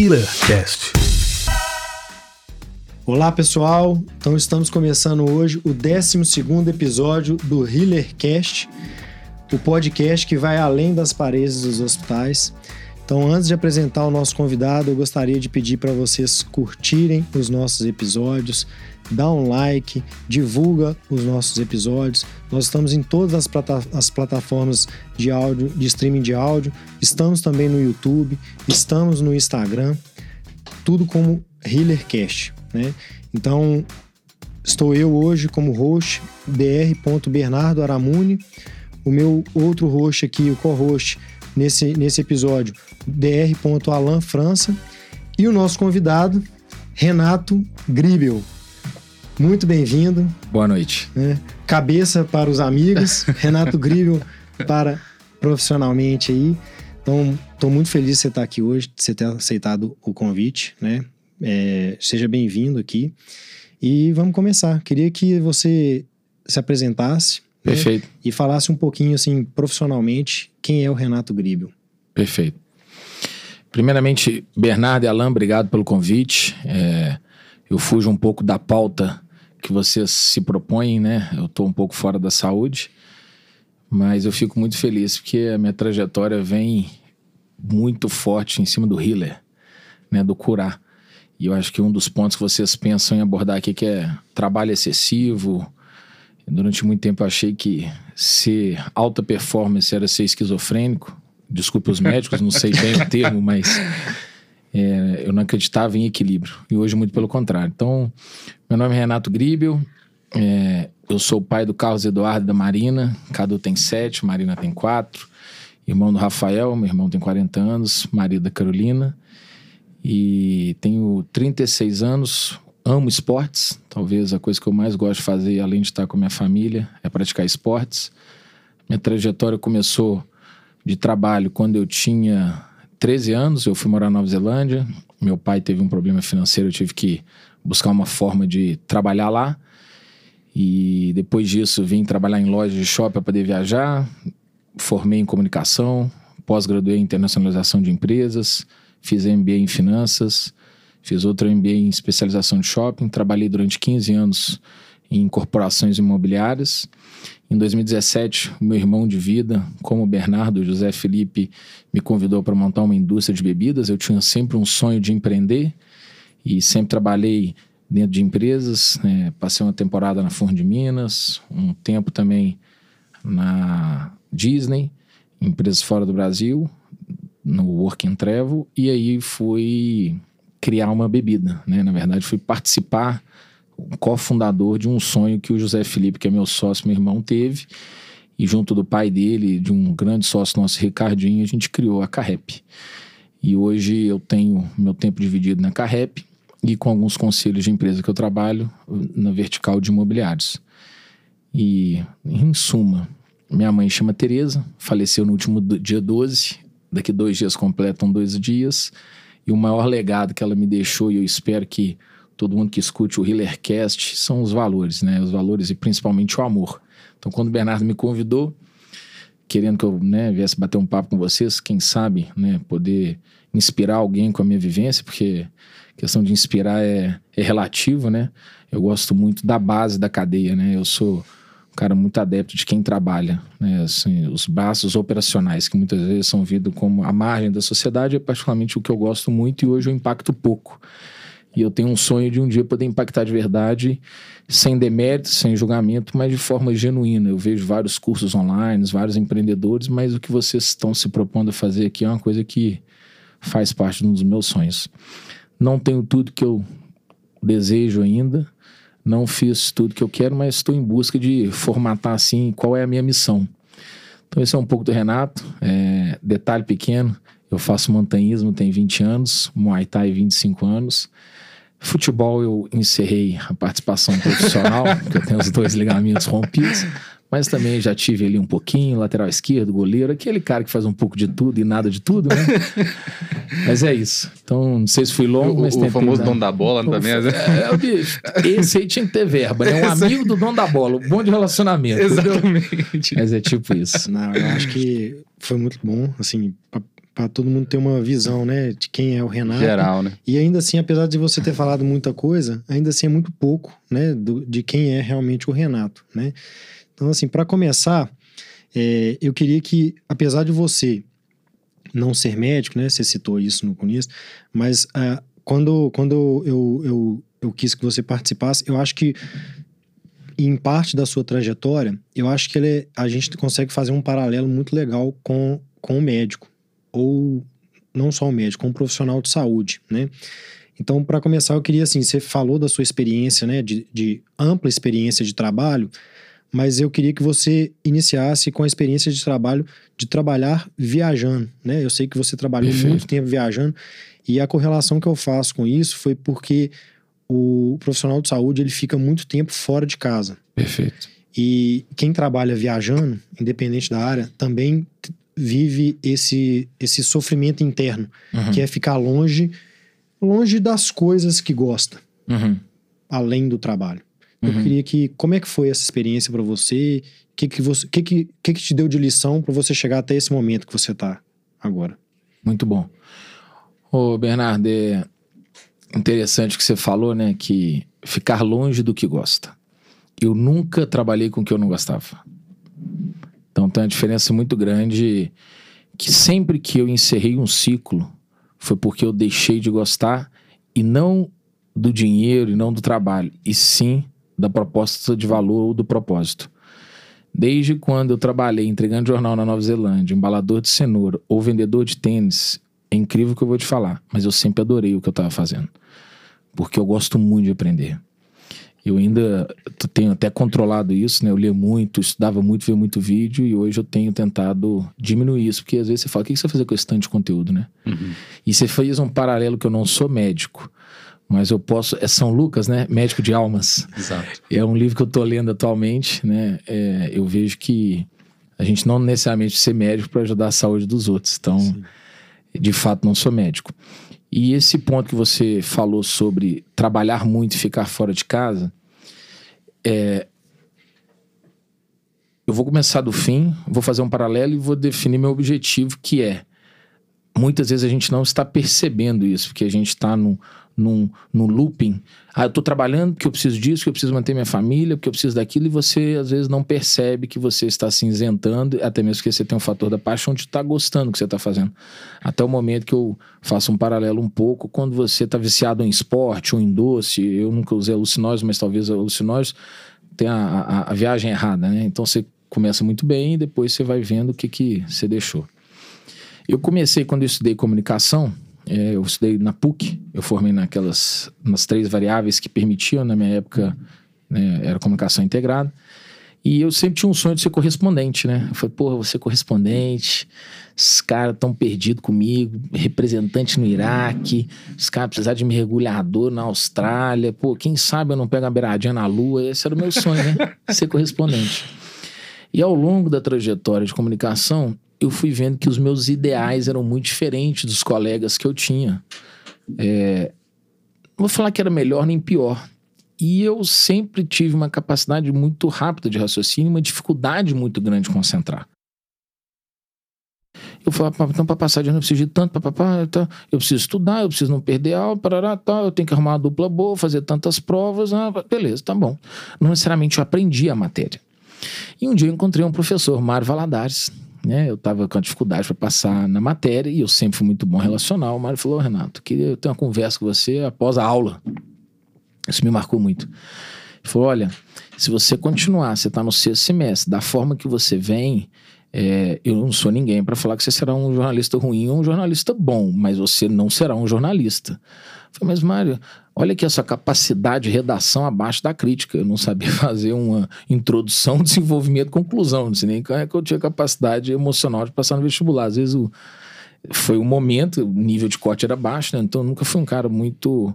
HealerCast. Olá pessoal, então estamos começando hoje o 12 episódio do HealerCast, o podcast que vai além das paredes dos hospitais. Então, antes de apresentar o nosso convidado, eu gostaria de pedir para vocês curtirem os nossos episódios, dá um like, divulga os nossos episódios. Nós estamos em todas as, plata as, plataformas de áudio, de streaming de áudio. Estamos também no YouTube, estamos no Instagram, tudo como HealerCast, né? Então, estou eu hoje como host, Dr. Bernardo Aramuni, o meu outro host aqui, o co-host nesse, nesse episódio, Dr. Alan França, e o nosso convidado, Renato Gribel. Muito bem-vindo. Boa noite. Né? Cabeça para os amigos, Renato Gribel para profissionalmente aí. Então, estou muito feliz de você estar aqui hoje, de você ter aceitado o convite, né? É, seja bem-vindo aqui. E vamos começar. Queria que você se apresentasse? Perfeito. Né? E falasse um pouquinho, assim, profissionalmente, quem é o Renato Gribel. Perfeito. Primeiramente, Bernardo e Alain, obrigado pelo convite. É, eu fujo um pouco da pauta que vocês se propõem, né? Eu estou um pouco fora da saúde, mas eu fico muito feliz porque a minha trajetória vem muito forte em cima do healer, né? Do curar. E eu acho que um dos pontos que vocês pensam em abordar aqui que é trabalho excessivo, Durante muito tempo eu achei que ser alta performance era ser esquizofrênico. Desculpe os médicos, não sei bem o termo, mas é, eu não acreditava em equilíbrio. E hoje, muito pelo contrário. Então, meu nome é Renato Gribel, é, eu sou o pai do Carlos Eduardo da Marina. Cadu tem sete, Marina tem quatro. Irmão do Rafael, meu irmão tem 40 anos, marido da Carolina. E tenho 36 anos, amo esportes. Talvez a coisa que eu mais gosto de fazer, além de estar com a minha família, é praticar esportes. Minha trajetória começou de trabalho quando eu tinha 13 anos. Eu fui morar na Nova Zelândia. Meu pai teve um problema financeiro, eu tive que buscar uma forma de trabalhar lá. E depois disso vim trabalhar em lojas de shopping para poder viajar. Formei em comunicação, pós-graduei em internacionalização de empresas, fiz MBA em finanças Fiz outro MBA em especialização de shopping, trabalhei durante 15 anos em corporações imobiliárias. Em 2017, o meu irmão de vida, como Bernardo José Felipe, me convidou para montar uma indústria de bebidas. Eu tinha sempre um sonho de empreender e sempre trabalhei dentro de empresas. Né? Passei uma temporada na Forno de Minas, um tempo também na Disney, empresas fora do Brasil, no Work and Travel, e aí fui criar uma bebida, né? Na verdade, fui participar, cofundador de um sonho que o José Felipe, que é meu sócio, meu irmão, teve. E junto do pai dele, de um grande sócio nosso, Ricardinho, a gente criou a Carrep. E hoje eu tenho meu tempo dividido na Carrep e com alguns conselhos de empresa que eu trabalho na vertical de imobiliários. E, em suma, minha mãe chama Tereza, faleceu no último dia 12, daqui dois dias completam dois dias. E o maior legado que ela me deixou, e eu espero que todo mundo que escute o Healercast, são os valores, né? Os valores e principalmente o amor. Então, quando o Bernardo me convidou, querendo que eu né, viesse bater um papo com vocês, quem sabe, né, poder inspirar alguém com a minha vivência, porque questão de inspirar é, é relativo, né? Eu gosto muito da base da cadeia, né? Eu sou cara muito adepto de quem trabalha, né? Assim, os braços operacionais, que muitas vezes são vistos como a margem da sociedade, é particularmente o que eu gosto muito e hoje eu impacto pouco. E eu tenho um sonho de um dia poder impactar de verdade, sem demérito, sem julgamento, mas de forma genuína. Eu vejo vários cursos online, vários empreendedores, mas o que vocês estão se propondo a fazer aqui é uma coisa que faz parte de um dos meus sonhos. Não tenho tudo que eu desejo ainda, não fiz tudo que eu quero, mas estou em busca de formatar assim qual é a minha missão. Então, esse é um pouco do Renato. É, detalhe pequeno: eu faço montanhismo, tem 20 anos, Muay Thai, 25 anos. Futebol, eu encerrei a participação profissional, porque eu tenho os dois ligamentos rompidos. Mas também já tive ali um pouquinho, lateral esquerdo, goleiro, aquele cara que faz um pouco de tudo e nada de tudo, né? mas é isso. Então, não sei se fui longo, o, mas O, o famoso dono da bola não também. É, é, bicho, esse aí tinha que ter verba, né? Um amigo do dono da bola, um bom de relacionamento. Exatamente. Entendeu? Mas é tipo isso. Não, eu acho que foi muito bom, assim, para todo mundo ter uma visão, né, de quem é o Renato. Geral, né? E ainda assim, apesar de você ter falado muita coisa, ainda assim é muito pouco, né, do, de quem é realmente o Renato, né? Então, assim, para começar, é, eu queria que, apesar de você não ser médico, né, você citou isso no começo, mas uh, quando, quando eu, eu, eu quis que você participasse, eu acho que em parte da sua trajetória, eu acho que ele a gente consegue fazer um paralelo muito legal com, com o médico, ou não só o médico, o profissional de saúde, né? Então, para começar, eu queria, assim, você falou da sua experiência, né, de, de ampla experiência de trabalho, mas eu queria que você iniciasse com a experiência de trabalho de trabalhar viajando, né? Eu sei que você trabalhou Perfeito. muito tempo viajando e a correlação que eu faço com isso foi porque o profissional de saúde ele fica muito tempo fora de casa. Perfeito. E quem trabalha viajando, independente da área, também vive esse, esse sofrimento interno, uhum. que é ficar longe, longe das coisas que gosta, uhum. além do trabalho. Eu uhum. queria que, como é que foi essa experiência para você? O que que você, que que, que que te deu de lição para você chegar até esse momento que você tá agora? Muito bom. Ô, Bernardo, é, interessante que você falou, né? Que ficar longe do que gosta. Eu nunca trabalhei com o que eu não gostava. Então tem uma diferença muito grande que sempre que eu encerrei um ciclo foi porque eu deixei de gostar e não do dinheiro e não do trabalho, e sim da proposta de valor ou do propósito. Desde quando eu trabalhei entregando jornal na Nova Zelândia, embalador de cenoura ou vendedor de tênis, é incrível o que eu vou te falar, mas eu sempre adorei o que eu estava fazendo porque eu gosto muito de aprender. Eu ainda tenho até controlado isso, né? Eu lia muito, estudava muito, via muito vídeo e hoje eu tenho tentado diminuir isso, porque às vezes você fala, o que você vai fazer com esse tanto de conteúdo, né? Uhum. E você fez um paralelo que eu não sou médico, mas eu posso. É São Lucas, né? Médico de Almas. Exato. É um livro que eu tô lendo atualmente, né? É, eu vejo que a gente não necessariamente ser médico para ajudar a saúde dos outros. Então, Sim. de fato, não sou médico. E esse ponto que você falou sobre trabalhar muito e ficar fora de casa, é, eu vou começar do fim, vou fazer um paralelo e vou definir meu objetivo, que é muitas vezes a gente não está percebendo isso, porque a gente está no, num, num looping. Ah, eu estou trabalhando porque eu preciso disso, que eu preciso manter minha família, porque eu preciso daquilo, e você às vezes não percebe que você está se isentando, até mesmo porque você tem um fator da paixão de estar tá gostando do que você está fazendo. Até o momento que eu faço um paralelo um pouco, quando você está viciado em esporte ou em doce, eu nunca usei alucinóis, mas talvez alucinóis tenha a, a, a viagem errada, né? Então você começa muito bem e depois você vai vendo o que, que você deixou. Eu comecei quando eu estudei comunicação, é, eu estudei na PUC, eu formei naquelas nas três variáveis que permitiam, na minha época, né, era comunicação integrada. E eu sempre tinha um sonho de ser correspondente, né? Eu falei, porra, vou ser correspondente, esses caras tão perdidos comigo, representante no Iraque, os caras precisaram de mergulhador na Austrália, pô, quem sabe eu não pego a beiradinha na Lua, esse era o meu sonho, né? ser correspondente. E ao longo da trajetória de comunicação, eu fui vendo que os meus ideais eram muito diferentes dos colegas que eu tinha. É, não vou falar que era melhor nem pior. E eu sempre tive uma capacidade muito rápida de raciocínio, uma dificuldade muito grande de concentrar. Eu falava, então para passar de ano eu preciso de tanto, papapá, tá, eu preciso estudar, eu preciso não perder aula, parará, tá, eu tenho que arrumar uma dupla boa, fazer tantas provas, ah, beleza, tá bom. Não necessariamente eu aprendi a matéria. E um dia eu encontrei um professor, Mário Valadares, né? Eu estava com dificuldade para passar na matéria e eu sempre fui muito bom relacional. O Mário falou: Renato, queria ter uma conversa com você após a aula. Isso me marcou muito. Ele falou: Olha, se você continuar, você está no sexto semestre, da forma que você vem, é, eu não sou ninguém para falar que você será um jornalista ruim ou um jornalista bom, mas você não será um jornalista. Eu falei, mas Mário, olha aqui essa capacidade de redação abaixo da crítica. Eu não sabia fazer uma introdução, desenvolvimento, conclusão. Não sei nem como é que eu tinha capacidade emocional de passar no vestibular. Às vezes o, foi um momento, o nível de corte era baixo, né? Então nunca fui um cara muito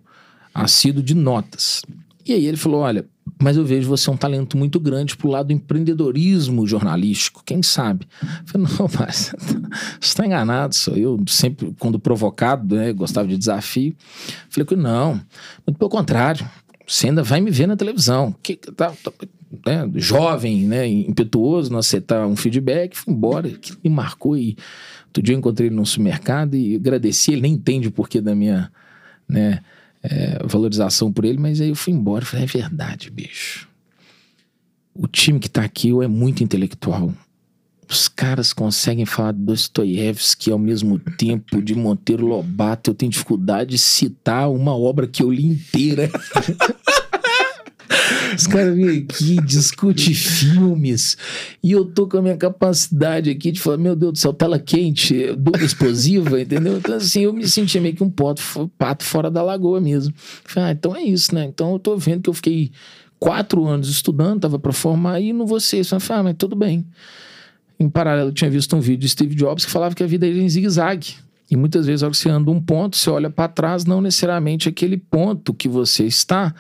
assíduo de notas. E aí ele falou: olha, mas eu vejo você um talento muito grande pro lado do empreendedorismo jornalístico, quem sabe? Eu falei, não, mas você está enganado, só eu sempre, quando provocado, né, gostava de desafio, falei não, muito pelo contrário, você ainda vai me ver na televisão. Que, tá, tá, né, jovem, né, impetuoso, não aceitar um feedback, fui embora, que me marcou e outro dia eu encontrei ele no supermercado e agradeci, ele nem entende o porquê da minha, né, é, valorização por ele, mas aí eu fui embora falei, é verdade, bicho. O time que tá aqui é muito intelectual. Os caras conseguem falar de Dostoiévski ao mesmo tempo de Monteiro Lobato. Eu tenho dificuldade de citar uma obra que eu li inteira. Os caras vêm aqui, discute filmes, e eu tô com a minha capacidade aqui de falar, meu Deus do céu, tela quente, dupla explosiva, entendeu? Então, assim, eu me sentia meio que um pato, pato fora da lagoa mesmo. Falei, ah, então é isso, né? Então eu tô vendo que eu fiquei quatro anos estudando, tava para formar, e não vou ser. Eu falei, ah, mas tudo bem. Em paralelo, eu tinha visto um vídeo de Steve Jobs que falava que a vida era em zigue-zague. E muitas vezes, ao você anda um ponto, você olha para trás, não necessariamente aquele ponto que você está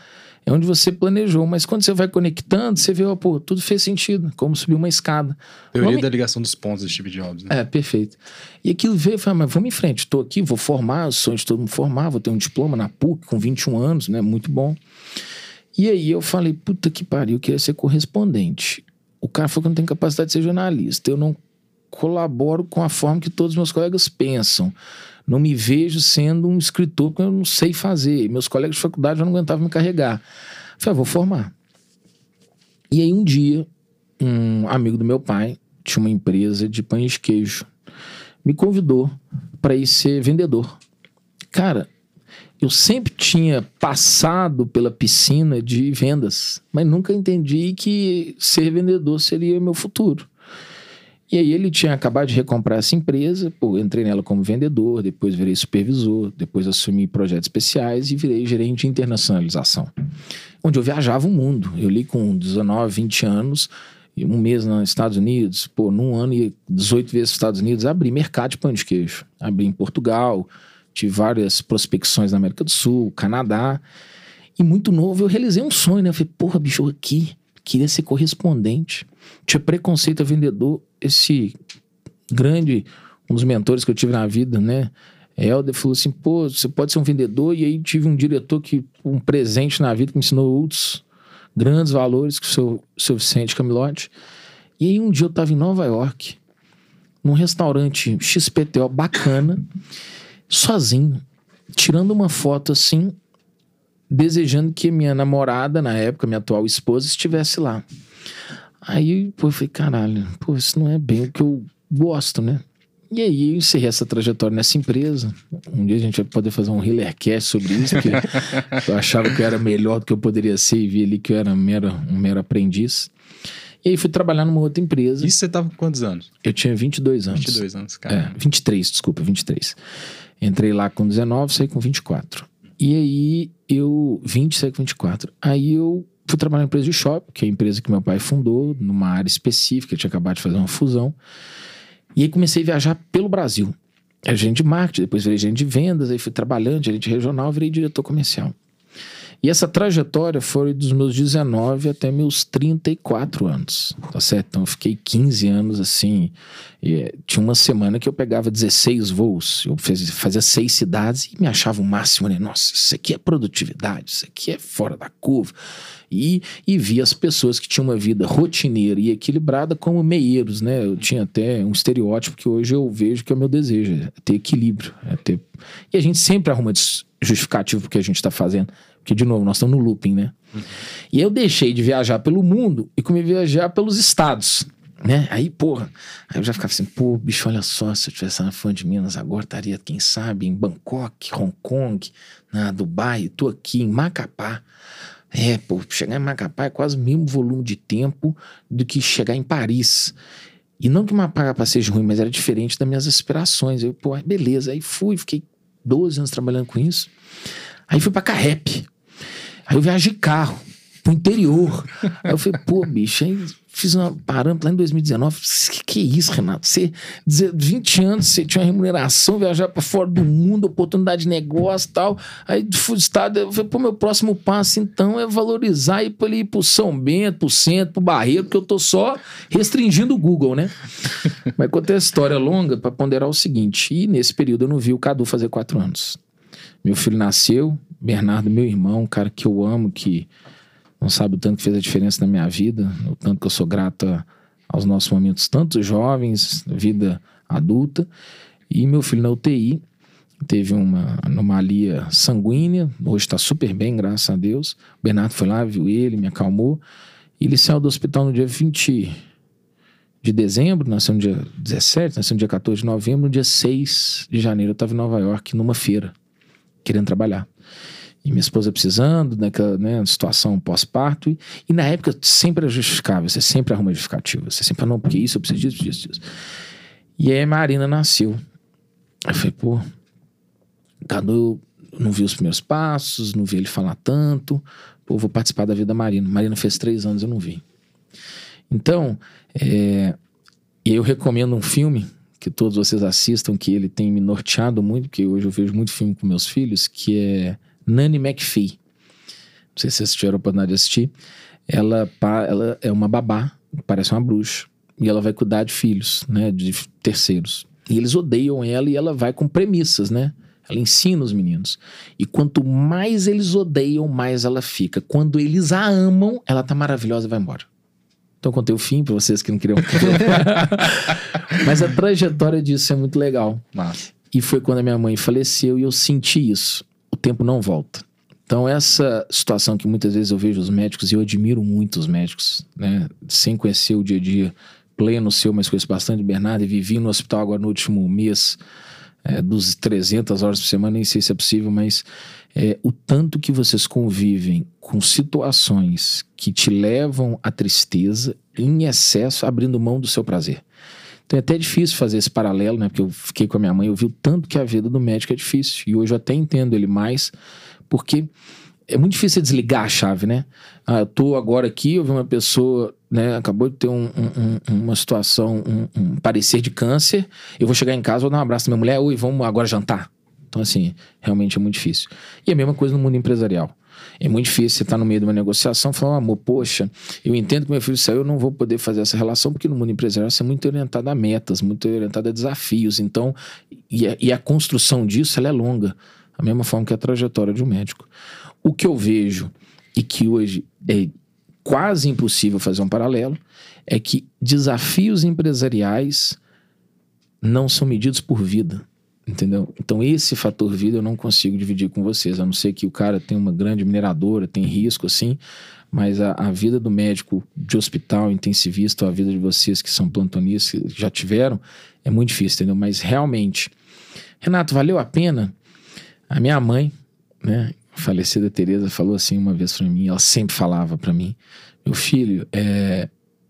é onde você planejou. Mas quando você vai conectando, você vê, oh, pô, tudo fez sentido, como subir uma escada. Teoria vamos... da ligação dos pontos de Steve Jobs, né? É, perfeito. E aquilo veio, falei, mas vamos em frente, estou aqui, vou formar, o sonho de todo mundo formar, vou ter um diploma na PUC com 21 anos, né? Muito bom. E aí eu falei, puta que pariu, eu queria ser correspondente. O cara falou que eu não tenho capacidade de ser jornalista. Eu não colaboro com a forma que todos os meus colegas pensam. Não me vejo sendo um escritor porque eu não sei fazer. Meus colegas de faculdade já não aguentavam me carregar. Falei, ah, vou formar. E aí um dia, um amigo do meu pai tinha uma empresa de pães de queijo. Me convidou para ir ser vendedor. Cara, eu sempre tinha passado pela piscina de vendas, mas nunca entendi que ser vendedor seria meu futuro. E aí ele tinha acabado de recomprar essa empresa, pô, entrei nela como vendedor, depois virei supervisor, depois assumi projetos especiais e virei gerente de internacionalização, onde eu viajava o mundo. Eu li com 19, 20 anos, um mês nos Estados Unidos, pô, num ano e 18 vezes nos Estados Unidos, abri mercado de pão de queijo. Abri em Portugal, tive várias prospecções na América do Sul, Canadá. E muito novo eu realizei um sonho, né? Eu falei, porra, bicho, aqui, queria ser correspondente. Tinha preconceito a vendedor, esse grande, um dos mentores que eu tive na vida, né? Helder falou assim: pô, você pode ser um vendedor. E aí tive um diretor que, um presente na vida, que me ensinou outros grandes valores, que o seu, Vicente Camilote. E aí um dia eu estava em Nova York, num restaurante XPTO bacana, sozinho, tirando uma foto assim, desejando que minha namorada, na época, minha atual esposa, estivesse lá. Aí, pô, eu falei, caralho, pô, isso não é bem o que eu gosto, né? E aí eu encerrei essa trajetória nessa empresa. Um dia a gente vai poder fazer um Hillercast sobre isso, porque eu achava que eu era melhor do que eu poderia ser e vi ali que eu era um mero, um mero aprendiz. E aí fui trabalhar numa outra empresa. Isso você tava com quantos anos? Eu tinha 22 anos. 22 anos, cara. É, 23, desculpa, 23. Entrei lá com 19, saí com 24. E aí eu. 20, saí com 24. Aí eu fui trabalhar na empresa de shopping, que é a empresa que meu pai fundou, numa área específica, tinha acabado de fazer uma fusão. E aí comecei a viajar pelo Brasil. Era gerente de marketing, depois virei gerente de vendas, aí fui trabalhando, gerente regional, virei diretor comercial. E essa trajetória foi dos meus 19 até meus 34 anos, tá certo? Então eu fiquei 15 anos assim. tinha uma semana que eu pegava 16 voos, eu fazia seis cidades e me achava o máximo, né? Nossa, isso aqui é produtividade, isso aqui é fora da curva. E, e via as pessoas que tinham uma vida rotineira e equilibrada como meieiros, né? Eu tinha até um estereótipo que hoje eu vejo que é o meu desejo, é ter equilíbrio. É ter... E a gente sempre arruma justificativo porque a gente está fazendo. Porque, de novo, nós estamos no looping, né? E eu deixei de viajar pelo mundo e comecei a viajar pelos estados, né? Aí, porra, aí eu já ficava assim, pô, bicho, olha só, se eu tivesse na fã de Minas agora, estaria, quem sabe, em Bangkok, Hong Kong, na Dubai, tô aqui em Macapá. É, pô, chegar em Macapá é quase o mesmo volume de tempo do que chegar em Paris. E não que Macapá seja ruim, mas era diferente das minhas aspirações. Eu, pô, beleza. Aí fui, fiquei 12 anos trabalhando com isso. Aí fui pra Carrep. Aí eu viajei de carro pro interior. Aí eu falei, pô, bicho, aí fiz uma parâmetro lá em 2019. Que, que é isso, Renato? Você, 20 anos, você tinha uma remuneração, viajar para fora do mundo, oportunidade de negócio e tal. Aí fui estado, eu falei, pô, meu próximo passo então é valorizar e ir ali pro São Bento, pro centro, pro Barreiro, porque eu tô só restringindo o Google, né? Mas contei a história longa para ponderar o seguinte: e nesse período eu não vi o Cadu fazer quatro anos. Meu filho nasceu, Bernardo, meu irmão, um cara que eu amo, que não sabe o tanto que fez a diferença na minha vida, o tanto que eu sou grato aos nossos momentos, tanto jovens, vida adulta. E meu filho na UTI teve uma anomalia sanguínea, hoje está super bem, graças a Deus. O Bernardo foi lá, viu ele, me acalmou. Ele saiu do hospital no dia 20 de dezembro, nasceu no dia 17, nasceu no dia 14 de novembro. No dia 6 de janeiro eu estava em Nova York, numa feira, querendo trabalhar. E minha esposa precisando, naquela né, situação pós-parto. E, e, na época sempre é justificável, você sempre arruma justificativa. Você sempre fala, não, porque isso, eu preciso disso, disso, disso. E aí a Marina nasceu. Eu falei, pô, Cadu não viu os primeiros passos, não vi ele falar tanto. Pô, vou participar da vida da Marina. Marina fez três anos, eu não vi. Então, é, eu recomendo um filme que todos vocês assistam, que ele tem me norteado muito, porque hoje eu vejo muito filme com meus filhos, que é Nanny McPhee. Não sei se vocês tiveram a oportunidade de assistir. Ela, ela é uma babá, parece uma bruxa, e ela vai cuidar de filhos, né, de terceiros. E eles odeiam ela e ela vai com premissas, né? Ela ensina os meninos. E quanto mais eles odeiam, mais ela fica. Quando eles a amam, ela tá maravilhosa e vai embora. Então contei o fim para vocês que não queriam. Mas a trajetória disso é muito legal. Massa. E foi quando a minha mãe faleceu e eu senti isso o tempo não volta. Então, essa situação que muitas vezes eu vejo os médicos, e eu admiro muito os médicos, né? Sem conhecer o dia a dia pleno seu, mas conheço bastante Bernardo, e vivi no hospital agora no último mês, é, dos 300 horas por semana, nem sei se é possível, mas é, o tanto que vocês convivem com situações que te levam à tristeza em excesso, abrindo mão do seu prazer. Então é até difícil fazer esse paralelo, né? Porque eu fiquei com a minha mãe, eu vi o tanto que a vida do médico é difícil. E hoje eu até entendo ele mais, porque é muito difícil desligar a chave, né? Ah, eu tô agora aqui, eu vi uma pessoa, né? Acabou de ter um, um, uma situação, um, um, parecer de câncer. Eu vou chegar em casa, vou dar um abraço da minha mulher, oi, vamos agora jantar. Então, assim, realmente é muito difícil. E a mesma coisa no mundo empresarial. É muito difícil você estar tá no meio de uma negociação e falar, amor, poxa, eu entendo que meu filho saiu, eu não vou poder fazer essa relação, porque no mundo empresarial você é muito orientado a metas, muito orientado a desafios. Então, e a, e a construção disso ela é longa. Da mesma forma que a trajetória de um médico. O que eu vejo e que hoje é quase impossível fazer um paralelo é que desafios empresariais não são medidos por vida. Entendeu? Então, esse fator vida eu não consigo dividir com vocês, a não ser que o cara tem uma grande mineradora, tem risco assim, mas a, a vida do médico de hospital, intensivista, a vida de vocês que são plantonistas, que já tiveram, é muito difícil, entendeu? Mas realmente, Renato, valeu a pena? A minha mãe, né, falecida Tereza, falou assim uma vez para mim, ela sempre falava para mim, meu filho, é,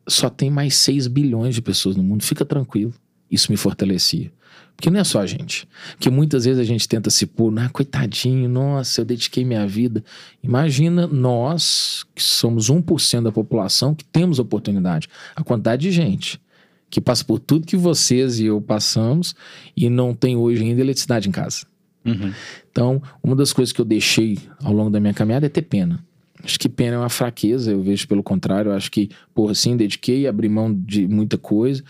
só tem mais 6 bilhões de pessoas no mundo, fica tranquilo. Isso me fortalecia. Porque não é só a gente. Porque muitas vezes a gente tenta se pôr, ah, coitadinho, nossa, eu dediquei minha vida. Imagina nós, que somos 1% da população, que temos oportunidade. A quantidade de gente que passa por tudo que vocês e eu passamos e não tem hoje ainda eletricidade em casa. Uhum. Então, uma das coisas que eu deixei ao longo da minha caminhada é ter pena. Acho que pena é uma fraqueza, eu vejo pelo contrário. Acho que, porra, sim, dediquei, abri mão de muita coisa.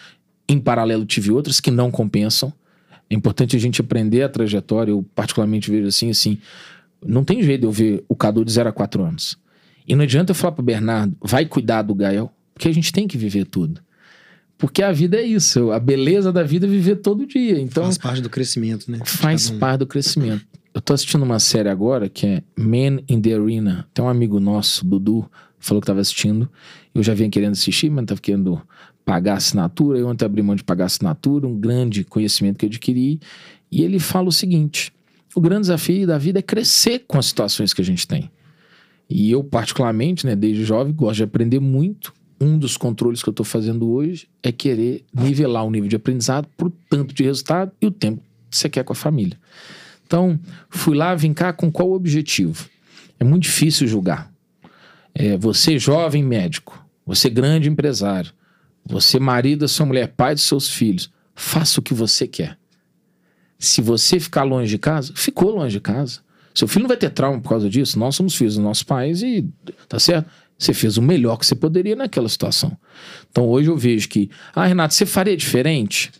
Em paralelo, tive outras que não compensam. É importante a gente aprender a trajetória. Eu, particularmente, vejo assim: assim, não tem jeito de eu ver o Cadu de 0 a 4 anos. E não adianta eu falar pro Bernardo, vai cuidar do Gael, porque a gente tem que viver tudo. Porque a vida é isso, a beleza da vida é viver todo dia. Então, faz parte do crescimento, né? Faz um... parte do crescimento. Eu tô assistindo uma série agora que é Man in the Arena. Tem um amigo nosso, Dudu, falou que tava assistindo. Eu já vinha querendo assistir, mas tava querendo pagar assinatura. Eu ontem abri mão de pagar assinatura, um grande conhecimento que eu adquiri. E ele fala o seguinte: o grande desafio da vida é crescer com as situações que a gente tem. E eu, particularmente, né, desde jovem, gosto de aprender muito. Um dos controles que eu estou fazendo hoje é querer nivelar o nível de aprendizado por tanto de resultado e o tempo que você quer com a família. Então, fui lá vim cá com qual objetivo? É muito difícil julgar. É, você, jovem médico, você, grande empresário, você, marido sua mulher, pai dos seus filhos, faça o que você quer. Se você ficar longe de casa, ficou longe de casa. Seu filho não vai ter trauma por causa disso. Nós somos filhos dos nossos pais e tá certo? Você fez o melhor que você poderia naquela situação. Então hoje eu vejo que, ah, Renato, você faria diferente?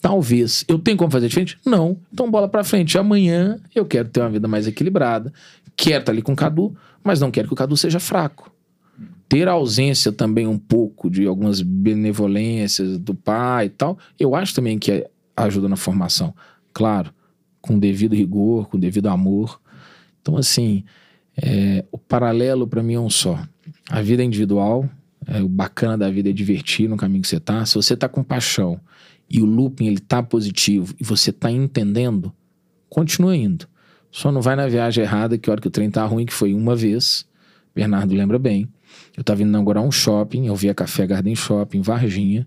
Talvez. Eu tenho como fazer diferente? Não. Então bola pra frente. Amanhã eu quero ter uma vida mais equilibrada. Quero estar ali com o Cadu, mas não quero que o Cadu seja fraco. Ter a ausência também um pouco de algumas benevolências do pai e tal, eu acho também que ajuda na formação. Claro, com devido rigor, com devido amor. Então, assim, é, o paralelo para mim é um só. A vida é individual, é, o bacana da vida é divertir no caminho que você tá. Se você tá com paixão e o looping ele tá positivo e você tá entendendo, continua indo. Só não vai na viagem errada que a hora que o trem tá ruim, que foi uma vez. Bernardo lembra bem. Eu tava indo inaugurar um shopping, eu vi a Café Garden Shopping, Varginha.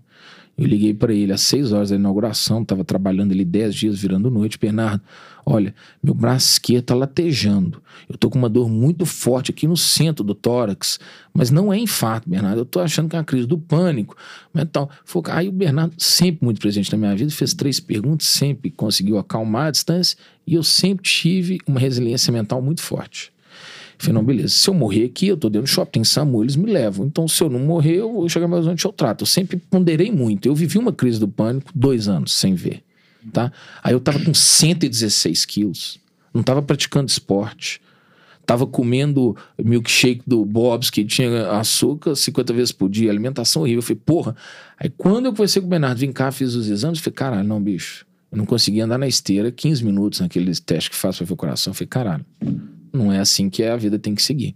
Eu liguei para ele às 6 horas da inauguração, estava trabalhando ali 10 dias, virando noite. Bernardo, olha, meu braço esquerdo está latejando. Eu tô com uma dor muito forte aqui no centro do tórax, mas não é infarto, Bernardo. Eu tô achando que é uma crise do pânico. Mental. Aí o Bernardo, sempre muito presente na minha vida, fez três perguntas, sempre conseguiu acalmar a distância e eu sempre tive uma resiliência mental muito forte. Falei, não, beleza. Se eu morrer aqui, eu tô dentro do shopping, SAMU, eles me levam. Então, se eu não morrer, eu vou chegar mais onde eu trato. Eu sempre ponderei muito. Eu vivi uma crise do pânico dois anos sem ver, tá? Aí eu tava com 116 quilos. Não tava praticando esporte. Tava comendo milkshake do Bob's, que tinha açúcar 50 vezes por dia, alimentação horrível. Eu falei, porra. Aí quando eu conversei com o Bernardo, vim cá, fiz os exames, falei, caralho, não, bicho. Eu não conseguia andar na esteira 15 minutos naquele teste que faz para ver o coração. Eu falei, caralho não é assim que a vida tem que seguir.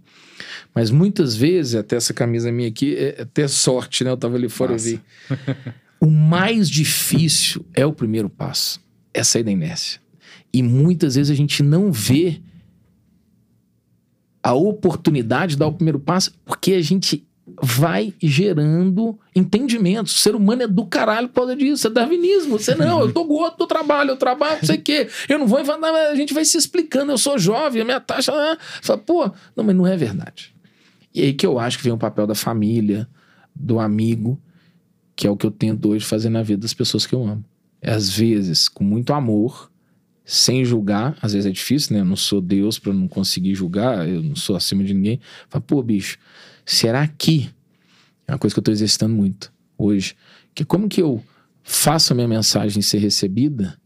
Mas muitas vezes, até essa camisa minha aqui, é até sorte, né? Eu tava ali fora, Nossa. eu vi. o mais difícil é o primeiro passo. É sair da inércia. E muitas vezes a gente não vê a oportunidade de dar o primeiro passo porque a gente vai gerando entendimento. O ser humano é do caralho por causa disso. É darwinismo. Você não, eu tô gordo do trabalho, eu trabalho, não sei o quê. Eu não vou a gente vai se explicando. Eu sou jovem, a minha taxa. Ah. Fala, pô, não, mas não é verdade. E aí que eu acho que vem o papel da família, do amigo, que é o que eu tento hoje fazer na vida das pessoas que eu amo. É, às vezes, com muito amor, sem julgar, às vezes é difícil, né? Eu não sou Deus para não conseguir julgar, eu não sou acima de ninguém. Fala, pô, bicho, será que é uma coisa que eu estou exercitando muito hoje, que como que eu faço a minha mensagem ser recebida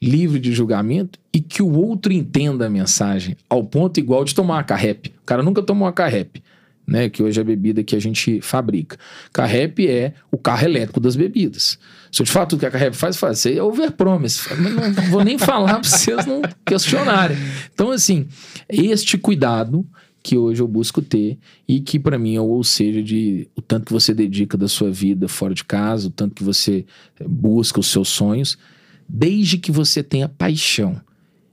livre de julgamento e que o outro entenda a mensagem ao ponto igual de tomar uma carrep. O cara nunca tomou uma carrep, né? Que hoje é a bebida que a gente fabrica. Carrep é o carro elétrico das bebidas. Se eu te falar tudo que a Carrep faz, faz. Você é overpromise. Não, não vou nem falar para vocês não questionarem. Então, assim, este cuidado que hoje eu busco ter e que para mim é ou seja de o tanto que você dedica da sua vida fora de casa, o tanto que você eh, busca os seus sonhos, desde que você tenha paixão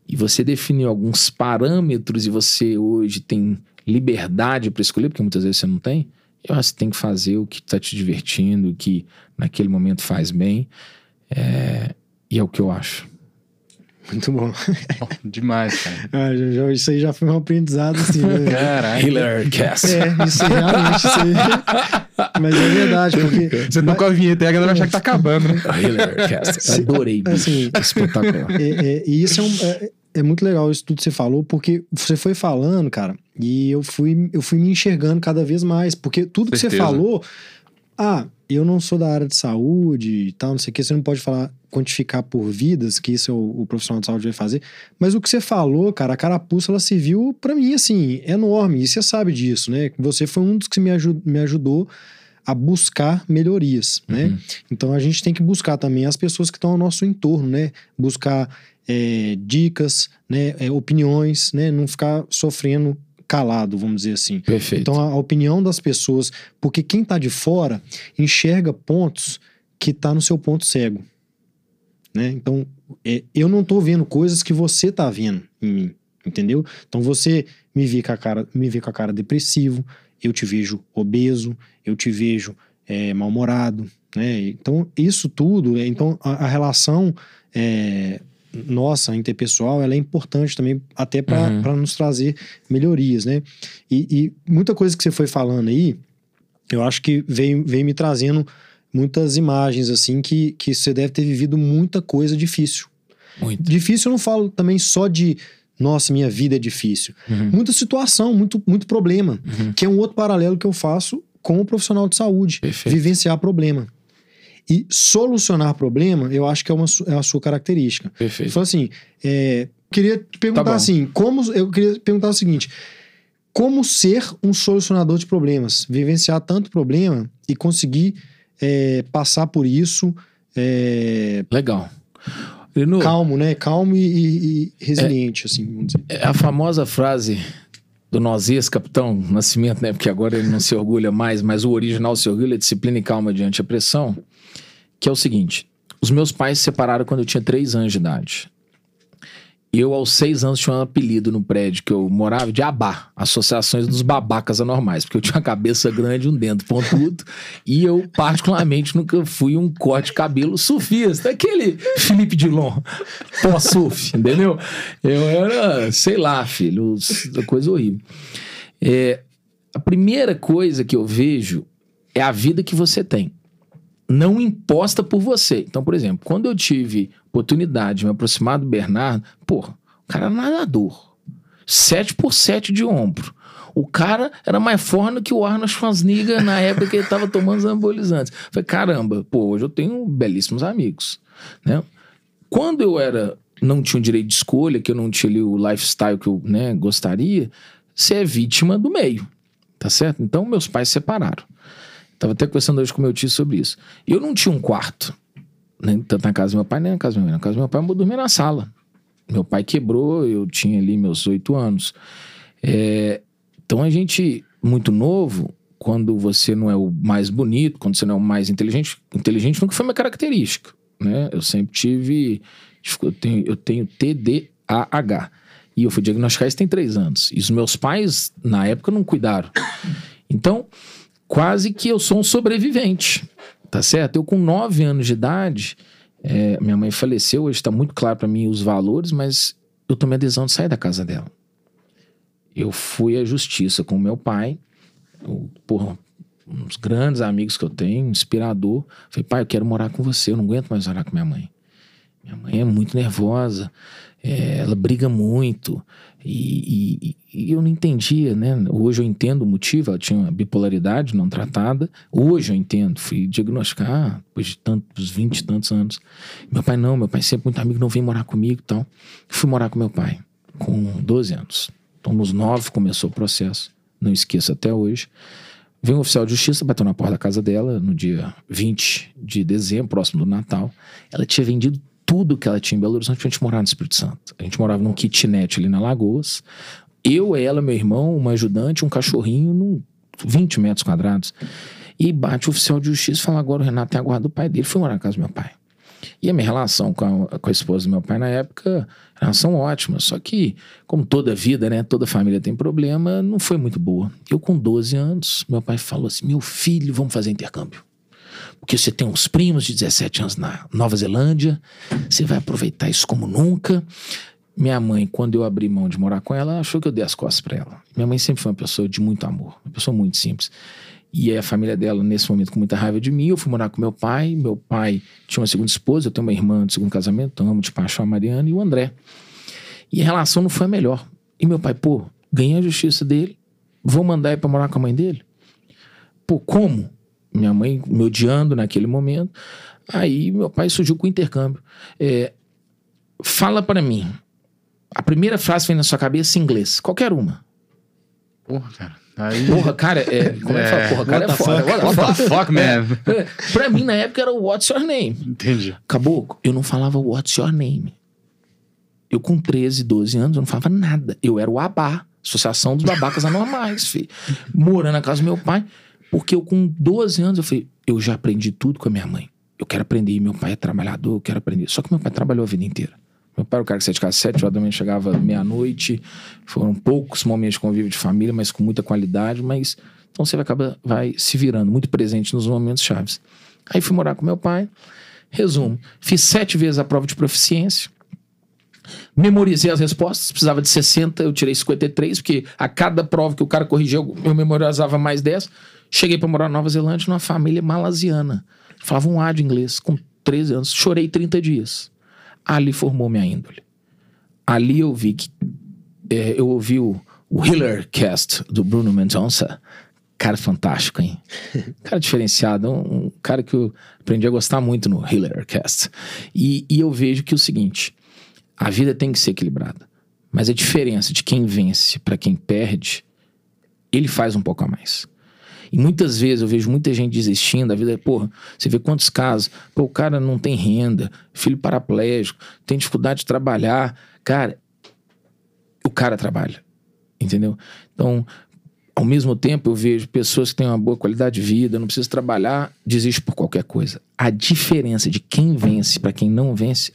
e você definiu alguns parâmetros e você hoje tem liberdade para escolher, porque muitas vezes você não tem, eu acho que tem que fazer o que está te divertindo, o que naquele momento faz bem. É, e é o que eu acho. Muito bom. Demais, cara. Ah, já, já, isso aí já foi um aprendizado, assim. Né? Caralho. Hiller Cast. É, isso aí, realmente. Isso aí. Mas é verdade, porque... Você tocou a vinheta e a galera vai achar que tá acabando, né? Hiller Cast. Adorei, assim, Espetacular. É, é, e isso é, um, é, é, muito legal isso tudo que você falou, porque você foi falando, cara, e eu fui, eu fui me enxergando cada vez mais. Porque tudo que você falou... Ah, eu não sou da área de saúde e tal, não sei o que, você não pode falar, quantificar por vidas, que isso é o, o, profissional de saúde vai fazer. Mas o que você falou, cara, a carapuça, ela se viu, para mim, assim, enorme. E você sabe disso, né? Você foi um dos que me, ajud me ajudou a buscar melhorias, né? Uhum. Então a gente tem que buscar também as pessoas que estão ao nosso entorno, né? Buscar é, dicas, né? É, opiniões, né? Não ficar sofrendo calado, vamos dizer assim. Perfeito. Então, a, a opinião das pessoas, porque quem está de fora enxerga pontos que está no seu ponto cego. Né? Então, é, eu não estou vendo coisas que você está vendo em mim, entendeu? Então, você me vê com a cara, me vê com a cara depressivo, eu te vejo obeso, eu te vejo é, mal-humorado, né? Então, isso tudo, é, então, a, a relação é, nossa, interpessoal, ela é importante também até para uhum. nos trazer melhorias, né? E, e, muita coisa que você foi falando aí, eu acho que veio, veio me trazendo muitas imagens, assim, que, que você deve ter vivido muita coisa difícil. Muito. Difícil eu não falo também só de nossa, minha vida é difícil. Uhum. Muita situação, muito, muito problema, uhum. que é um outro paralelo que eu faço com o profissional de saúde. Perfeito. Vivenciar problema. E solucionar problema, eu acho que é, uma, é a sua característica. Perfeito. Então, assim, é, queria te perguntar Tá assim, como eu queria perguntar o seguinte: como ser um solucionador de problemas, vivenciar tanto problema e conseguir é, passar por isso é, Legal. Lino, calmo, né? Calmo e, e- resiliente, assim, vamos dizer. é a famosa frase do nosso ex-capitão Nascimento, né? Porque agora ele não se orgulha mais, mas o original se orgulha, disciplina e calma diante a pressão, que é o seguinte. Os meus pais se separaram quando eu tinha três anos de idade. Eu, aos seis anos, tinha um apelido no prédio que eu morava de Abá, Associações dos Babacas Anormais, porque eu tinha uma cabeça grande, um dente pontudo, e eu, particularmente, nunca fui um corte cabelo surfista, aquele Felipe Dilon, pós-surf, entendeu? Eu era, sei lá, filho, coisa horrível. É, a primeira coisa que eu vejo é a vida que você tem não imposta por você. Então, por exemplo, quando eu tive oportunidade de me aproximar do Bernardo, porra, o cara era nadador. 7 por 7 de ombro. O cara era mais forno que o Arnold Schwarzenegger na época que ele estava tomando os anabolizantes. Falei, caramba, pô, hoje eu tenho belíssimos amigos, né? Quando eu era, não tinha o direito de escolha, que eu não tinha ali o lifestyle que eu né, gostaria, você é vítima do meio, tá certo? Então, meus pais se separaram. Tava até conversando hoje com meu tio sobre isso. Eu não tinha um quarto, nem tanto na casa do meu pai, nem na casa pai. Na casa do meu pai, eu dormia na sala. Meu pai quebrou, eu tinha ali meus oito anos. É, então a gente, muito novo, quando você não é o mais bonito, quando você não é o mais inteligente, inteligente nunca foi minha característica. Né? Eu sempre tive. Eu tenho, eu tenho TDAH. E eu fui diagnosticar isso tem três anos. E os meus pais, na época, não cuidaram. Então, quase que eu sou um sobrevivente, tá certo? Eu com nove anos de idade, é, minha mãe faleceu, hoje está muito claro para mim os valores, mas eu tomei a decisão de sair da casa dela. Eu fui à justiça com meu pai, eu, porra, uns grandes amigos que eu tenho, inspirador. Falei, pai, eu quero morar com você, eu não aguento mais morar com minha mãe. Minha mãe é muito nervosa, é, ela briga muito. E, e- e eu não entendia, né? Hoje eu entendo o motivo, ela tinha uma bipolaridade não tratada. Hoje eu entendo, fui diagnosticar depois de tantos, 20 e tantos anos. Meu pai não, meu pai sempre muito amigo, não vem morar comigo e tal. Fui morar com meu pai, com 12 anos. Então, nos 9 começou o processo, não esqueço até hoje. Veio um oficial de justiça, bateu na porta da casa dela no dia 20 de dezembro, próximo do Natal. Ela tinha vendido tudo que ela tinha em Belo Horizonte pra gente morar no Espírito Santo. A gente morava num kitnet ali na Lagoas. Eu, ela, meu irmão, uma ajudante, um cachorrinho, num 20 metros quadrados. E bate o oficial de justiça e fala: agora o Renato tem a guarda do pai dele. Fui morar na casa do meu pai. E a minha relação com a, com a esposa do meu pai na época, relação ótima. Só que, como toda vida, né? Toda família tem problema, não foi muito boa. Eu, com 12 anos, meu pai falou assim: meu filho, vamos fazer intercâmbio. Porque você tem uns primos de 17 anos na Nova Zelândia, você vai aproveitar isso como nunca. Minha mãe, quando eu abri mão de morar com ela, achou que eu dei as costas pra ela. Minha mãe sempre foi uma pessoa de muito amor, uma pessoa muito simples. E aí a família dela, nesse momento, com muita raiva de mim, eu fui morar com meu pai. Meu pai tinha uma segunda esposa, eu tenho uma irmã de segundo casamento, amo de paixão a Mariana e o André. E a relação não foi a melhor. E meu pai, pô, ganhei a justiça dele, vou mandar ele pra morar com a mãe dele? Pô, como? Minha mãe me odiando naquele momento. Aí meu pai surgiu com o intercâmbio. É, fala para mim. A primeira frase que vem na sua cabeça em inglês, qualquer uma. Porra, cara. Aí... Porra, cara, é. Como é que fala? Porra, cara é foda. fuck? What the What the fuck? fuck, man? É, pra mim, na época, era o What's Your Name. Entendi. Caboclo, eu não falava What's Your Name. Eu, com 13, 12 anos, eu não falava nada. Eu era o Abá, Associação dos Babacas Anormais, filho. Morando na casa do meu pai. Porque eu, com 12 anos, eu falei, eu já aprendi tudo com a minha mãe. Eu quero aprender. Meu pai é trabalhador, eu quero aprender. Só que meu pai trabalhou a vida inteira. Meu pai era o cara que saía de casa às 7 horas da manhã, chegava meia-noite. Foram poucos momentos de convívio de família, mas com muita qualidade. Mas então você vai, acabar, vai se virando, muito presente nos momentos chaves. Aí fui morar com meu pai. Resumo: fiz sete vezes a prova de proficiência. Memorizei as respostas, precisava de 60, eu tirei 53, porque a cada prova que o cara corrigiu, eu memorizava mais 10. Cheguei para morar na Nova Zelândia numa família malasiana. Falava um A de inglês, com 13 anos. Chorei 30 dias. Ali formou minha índole. Ali eu vi que. é, eu ouvi o, Healer Cast do Bruno Mendonça, Cara fantástico, hein? Cara diferenciado, um, um cara que eu aprendi a gostar muito no Hillercast. E, e eu vejo que é o seguinte: a vida tem que ser equilibrada. Mas a diferença de quem vence para quem perde, ele faz um pouco a mais. E muitas vezes eu vejo muita gente desistindo da vida. Porra, você vê quantos casos. Pô, o cara não tem renda, filho paraplégico, tem dificuldade de trabalhar. Cara, o cara trabalha. Entendeu? Então, ao mesmo tempo, eu vejo pessoas que têm uma boa qualidade de vida, não precisa trabalhar, desiste por qualquer coisa. A diferença de quem vence para quem não vence,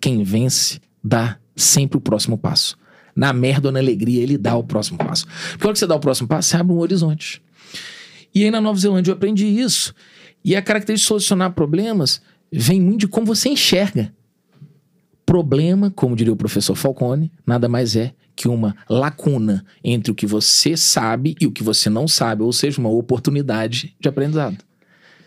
quem vence dá sempre o próximo passo. Na merda ou na alegria, ele dá o próximo passo. Porque quando você dá o próximo passo, você abre um horizonte. E aí na Nova Zelândia eu aprendi isso. E a característica de solucionar problemas vem muito de como você enxerga. Problema, como diria o professor Falcone, nada mais é que uma lacuna entre o que você sabe e o que você não sabe, ou seja, uma oportunidade de aprendizado.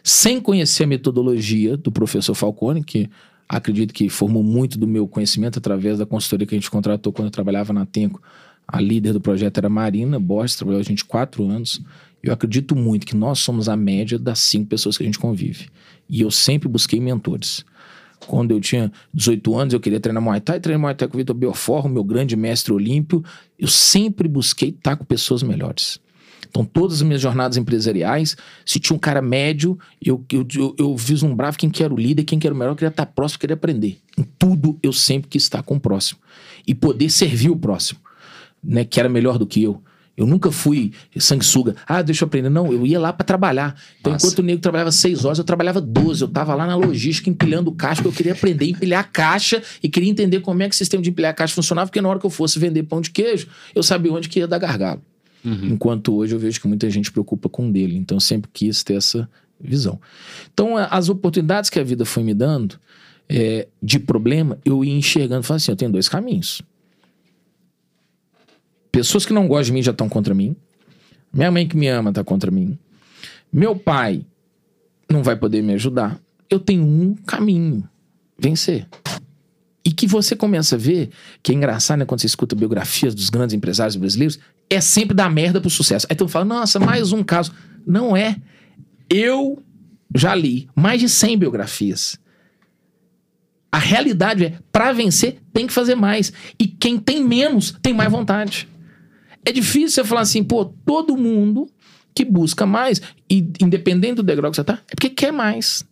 Sem conhecer a metodologia do professor Falcone, que acredito que formou muito do meu conhecimento através da consultoria que a gente contratou quando eu trabalhava na Tenco. A líder do projeto era Marina Borges, trabalhou a gente quatro anos. Eu acredito muito que nós somos a média das cinco pessoas que a gente convive. E eu sempre busquei mentores. Quando eu tinha 18 anos, eu queria treinar Muay Thai, treinei Muay Thai com o Vitor Belfort, meu grande mestre olímpio. Eu sempre busquei estar com pessoas melhores. Então, todas as minhas jornadas empresariais, se tinha um cara médio, eu, eu, eu, eu vislumbrava quem que era o líder, quem que era o melhor, eu queria estar próximo, queria aprender. Em tudo, eu sempre quis estar com o próximo. E poder servir o próximo, né, que era melhor do que eu. Eu nunca fui sanguessuga. Ah, deixa eu aprender. Não, eu ia lá para trabalhar. Então, Nossa. enquanto o nego trabalhava seis horas, eu trabalhava 12. Eu tava lá na logística empilhando caixa, porque eu queria aprender a empilhar caixa e queria entender como é que o sistema de empilhar caixa funcionava, porque na hora que eu fosse vender pão de queijo, eu sabia onde que ia dar gargalo. Uhum. Enquanto hoje eu vejo que muita gente preocupa com dele. Então eu sempre quis ter essa visão. Então as oportunidades que a vida foi me dando é, de problema, eu ia enxergando, falando assim, eu tenho dois caminhos. Pessoas que não gostam de mim já estão contra mim. Minha mãe que me ama está contra mim. Meu pai não vai poder me ajudar. Eu tenho um caminho: vencer. E que você começa a ver, que é engraçado, né? Quando você escuta biografias dos grandes empresários brasileiros, é sempre dar merda pro sucesso. Aí tu fala, nossa, mais um caso. Não é. Eu já li mais de 100 biografias. A realidade é, para vencer, tem que fazer mais. E quem tem menos, tem mais vontade. É difícil você falar assim, pô, todo mundo que busca mais, e independente do degrau que você tá, é porque quer mais.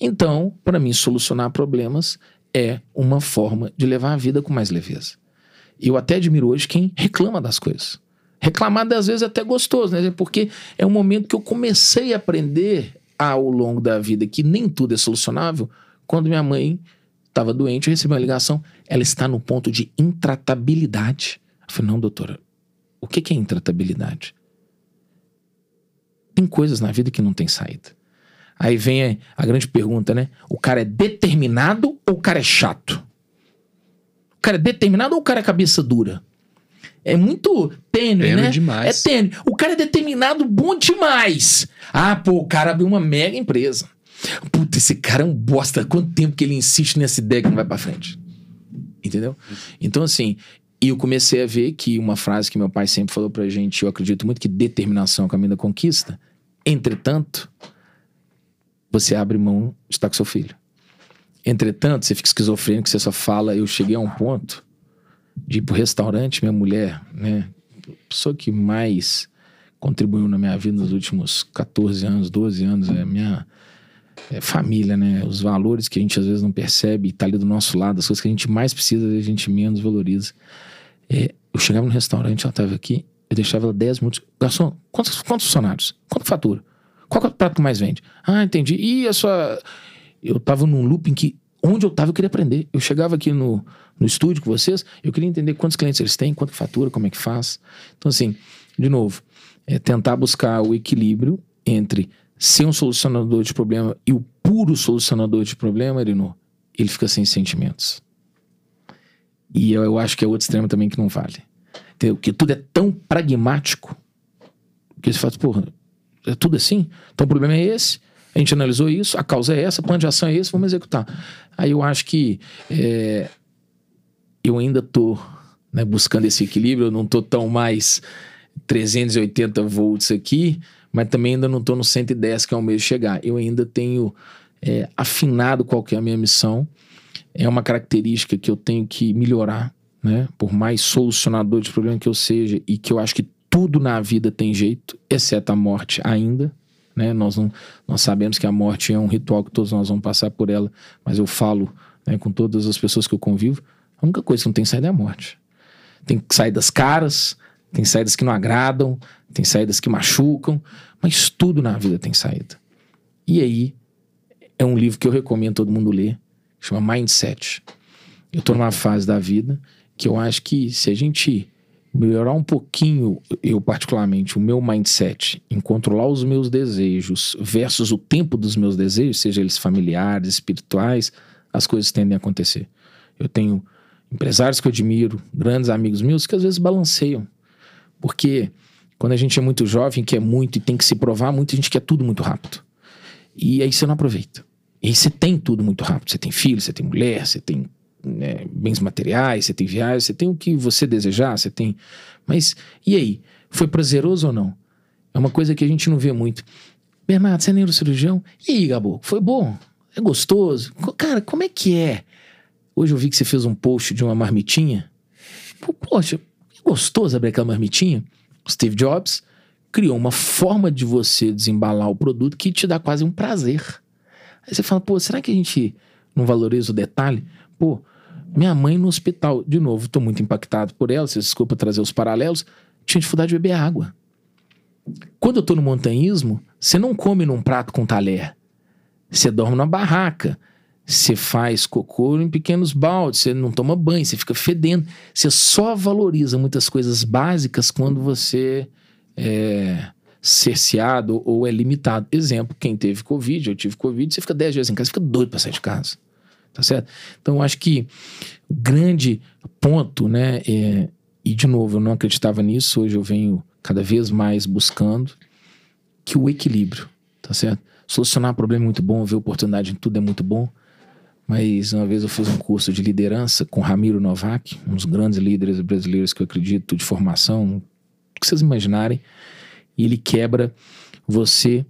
Então, para mim, solucionar problemas é uma forma de levar a vida com mais leveza. Eu até admiro hoje quem reclama das coisas. Reclamar às vezes é até gostoso, né? Porque é um momento que eu comecei a aprender ao longo da vida que nem tudo é solucionável. Quando minha mãe estava doente, eu recebi uma ligação. Ela está no ponto de intratabilidade. Eu falei, não, doutora, o que é intratabilidade? Tem coisas na vida que não tem saída. Aí vem a, grande pergunta, né? O cara é determinado ou o cara é chato? O cara é determinado ou o cara é cabeça dura? É muito tênue, tênue né? demais. É tênue. O cara é determinado bom demais. Ah, pô, o cara abriu uma mega empresa. Puta, esse cara é um bosta. Quanto tempo que ele insiste nessa ideia que não vai pra frente? Entendeu? Então, assim, eu comecei a ver que uma frase que meu pai sempre falou pra gente, eu acredito muito que determinação é o caminho da conquista. Entretanto, você abre mão de estar com seu filho. Entretanto, você fica esquizofrênico, você só fala, eu cheguei a um ponto de ir pro restaurante, minha mulher, né? Pessoa que mais contribuiu na minha vida nos últimos 14 anos, 12 anos, é minha é família, né? Os valores que a gente às vezes não percebe e tá ali do nosso lado, as coisas que a gente mais precisa a gente menos valoriza. É, eu chegava no restaurante, ela tava aqui, eu deixava ela 10 minutos. Garçom, quantos, quantos funcionários? Quanto fatura? Qual é o prato que mais vende? Ah, entendi. E a sua. Eu tava num loop em que onde eu tava eu queria aprender. Eu chegava aqui no, no estúdio com vocês, eu queria entender quantos clientes eles têm, quanto fatura, como é que faz. Então, assim, de novo, é tentar buscar o equilíbrio entre ser um solucionador de problema e o puro solucionador de problema, Erino, ele fica sem sentimentos. E eu, eu acho que é outro extremo também que não vale. Entendeu? Que tudo é tão pragmático que você fala, porra, é tudo assim? Então o problema é esse. A gente analisou isso, a causa é essa, o plano de ação é esse, vamos executar. Aí eu acho que é, eu ainda tô né, buscando esse equilíbrio, eu não tô tão mais 380 volts aqui, mas também ainda não estou no 110 que é o meio chegar. Eu ainda tenho é, afinado qual que é a minha missão. É uma característica que eu tenho que melhorar, né? Por mais solucionador de problema que eu seja e que eu acho que tudo na vida tem jeito, exceto a morte ainda. Né? Nós, não, nós sabemos que a morte é um ritual que todos nós vamos passar por ela, mas eu falo né, com todas as pessoas que eu convivo, a única coisa que não tem saída é a morte. Tem saídas caras, tem saídas que não agradam, tem saídas que machucam, mas tudo na vida tem saída. E aí, é um livro que eu recomendo todo mundo ler, chama Mindset. Eu estou numa fase da vida que eu acho que se a gente melhorar um pouquinho, eu particularmente, o meu mindset em controlar os meus desejos versus o tempo dos meus desejos, seja eles familiares, espirituais, as coisas tendem a acontecer. Eu tenho empresários que eu admiro, grandes amigos meus, que às vezes balanceiam. Porque quando a gente é muito jovem, quer muito e tem que se provar muito, a gente quer tudo muito rápido. E aí você não aproveita. E você tem tudo muito rápido. Você tem filho, você tem mulher, você tem né, bens materiais, você tem viagens, você tem o que você desejar, você tem. Mas e aí? Foi prazeroso ou não? É uma coisa que a gente não vê muito. Bernardo, você é neurocirurgião? E aí, Gabo? Foi bom? É gostoso? Cara, como é que é? Hoje eu vi que você fez um post de uma marmitinha. Poxa, é gostoso abrir aquela marmitinha. Steve Jobs criou uma forma de você desembalar o produto que te dá quase um prazer. Aí você fala, pô, será que a gente não valoriza o detalhe? Pô, minha mãe no hospital, de novo, estou muito impactado por ela, desculpa trazer os paralelos, tinha dificuldade de beber água. Quando eu estou no montanhismo, você não come num prato com talher. Você dorme numa barraca. Você faz cocô em pequenos baldes, você não toma banho, você fica fedendo. Você só valoriza muitas coisas básicas quando você é cerceado ou é limitado. Exemplo, quem teve Covid, eu tive Covid, você fica 10 dias em casa, fica doido para sair de casa. Tá certo? Então, acho que o grande ponto, né? É, e de novo, eu não acreditava nisso, hoje eu venho cada vez mais buscando que o equilíbrio, tá certo? Solucionar problema é muito bom, ver oportunidade em tudo é muito bom, mas uma vez eu fiz um curso de liderança com Ramiro Novak, um dos grandes líderes brasileiros que eu acredito de formação, o que vocês imaginarem, e ele quebra você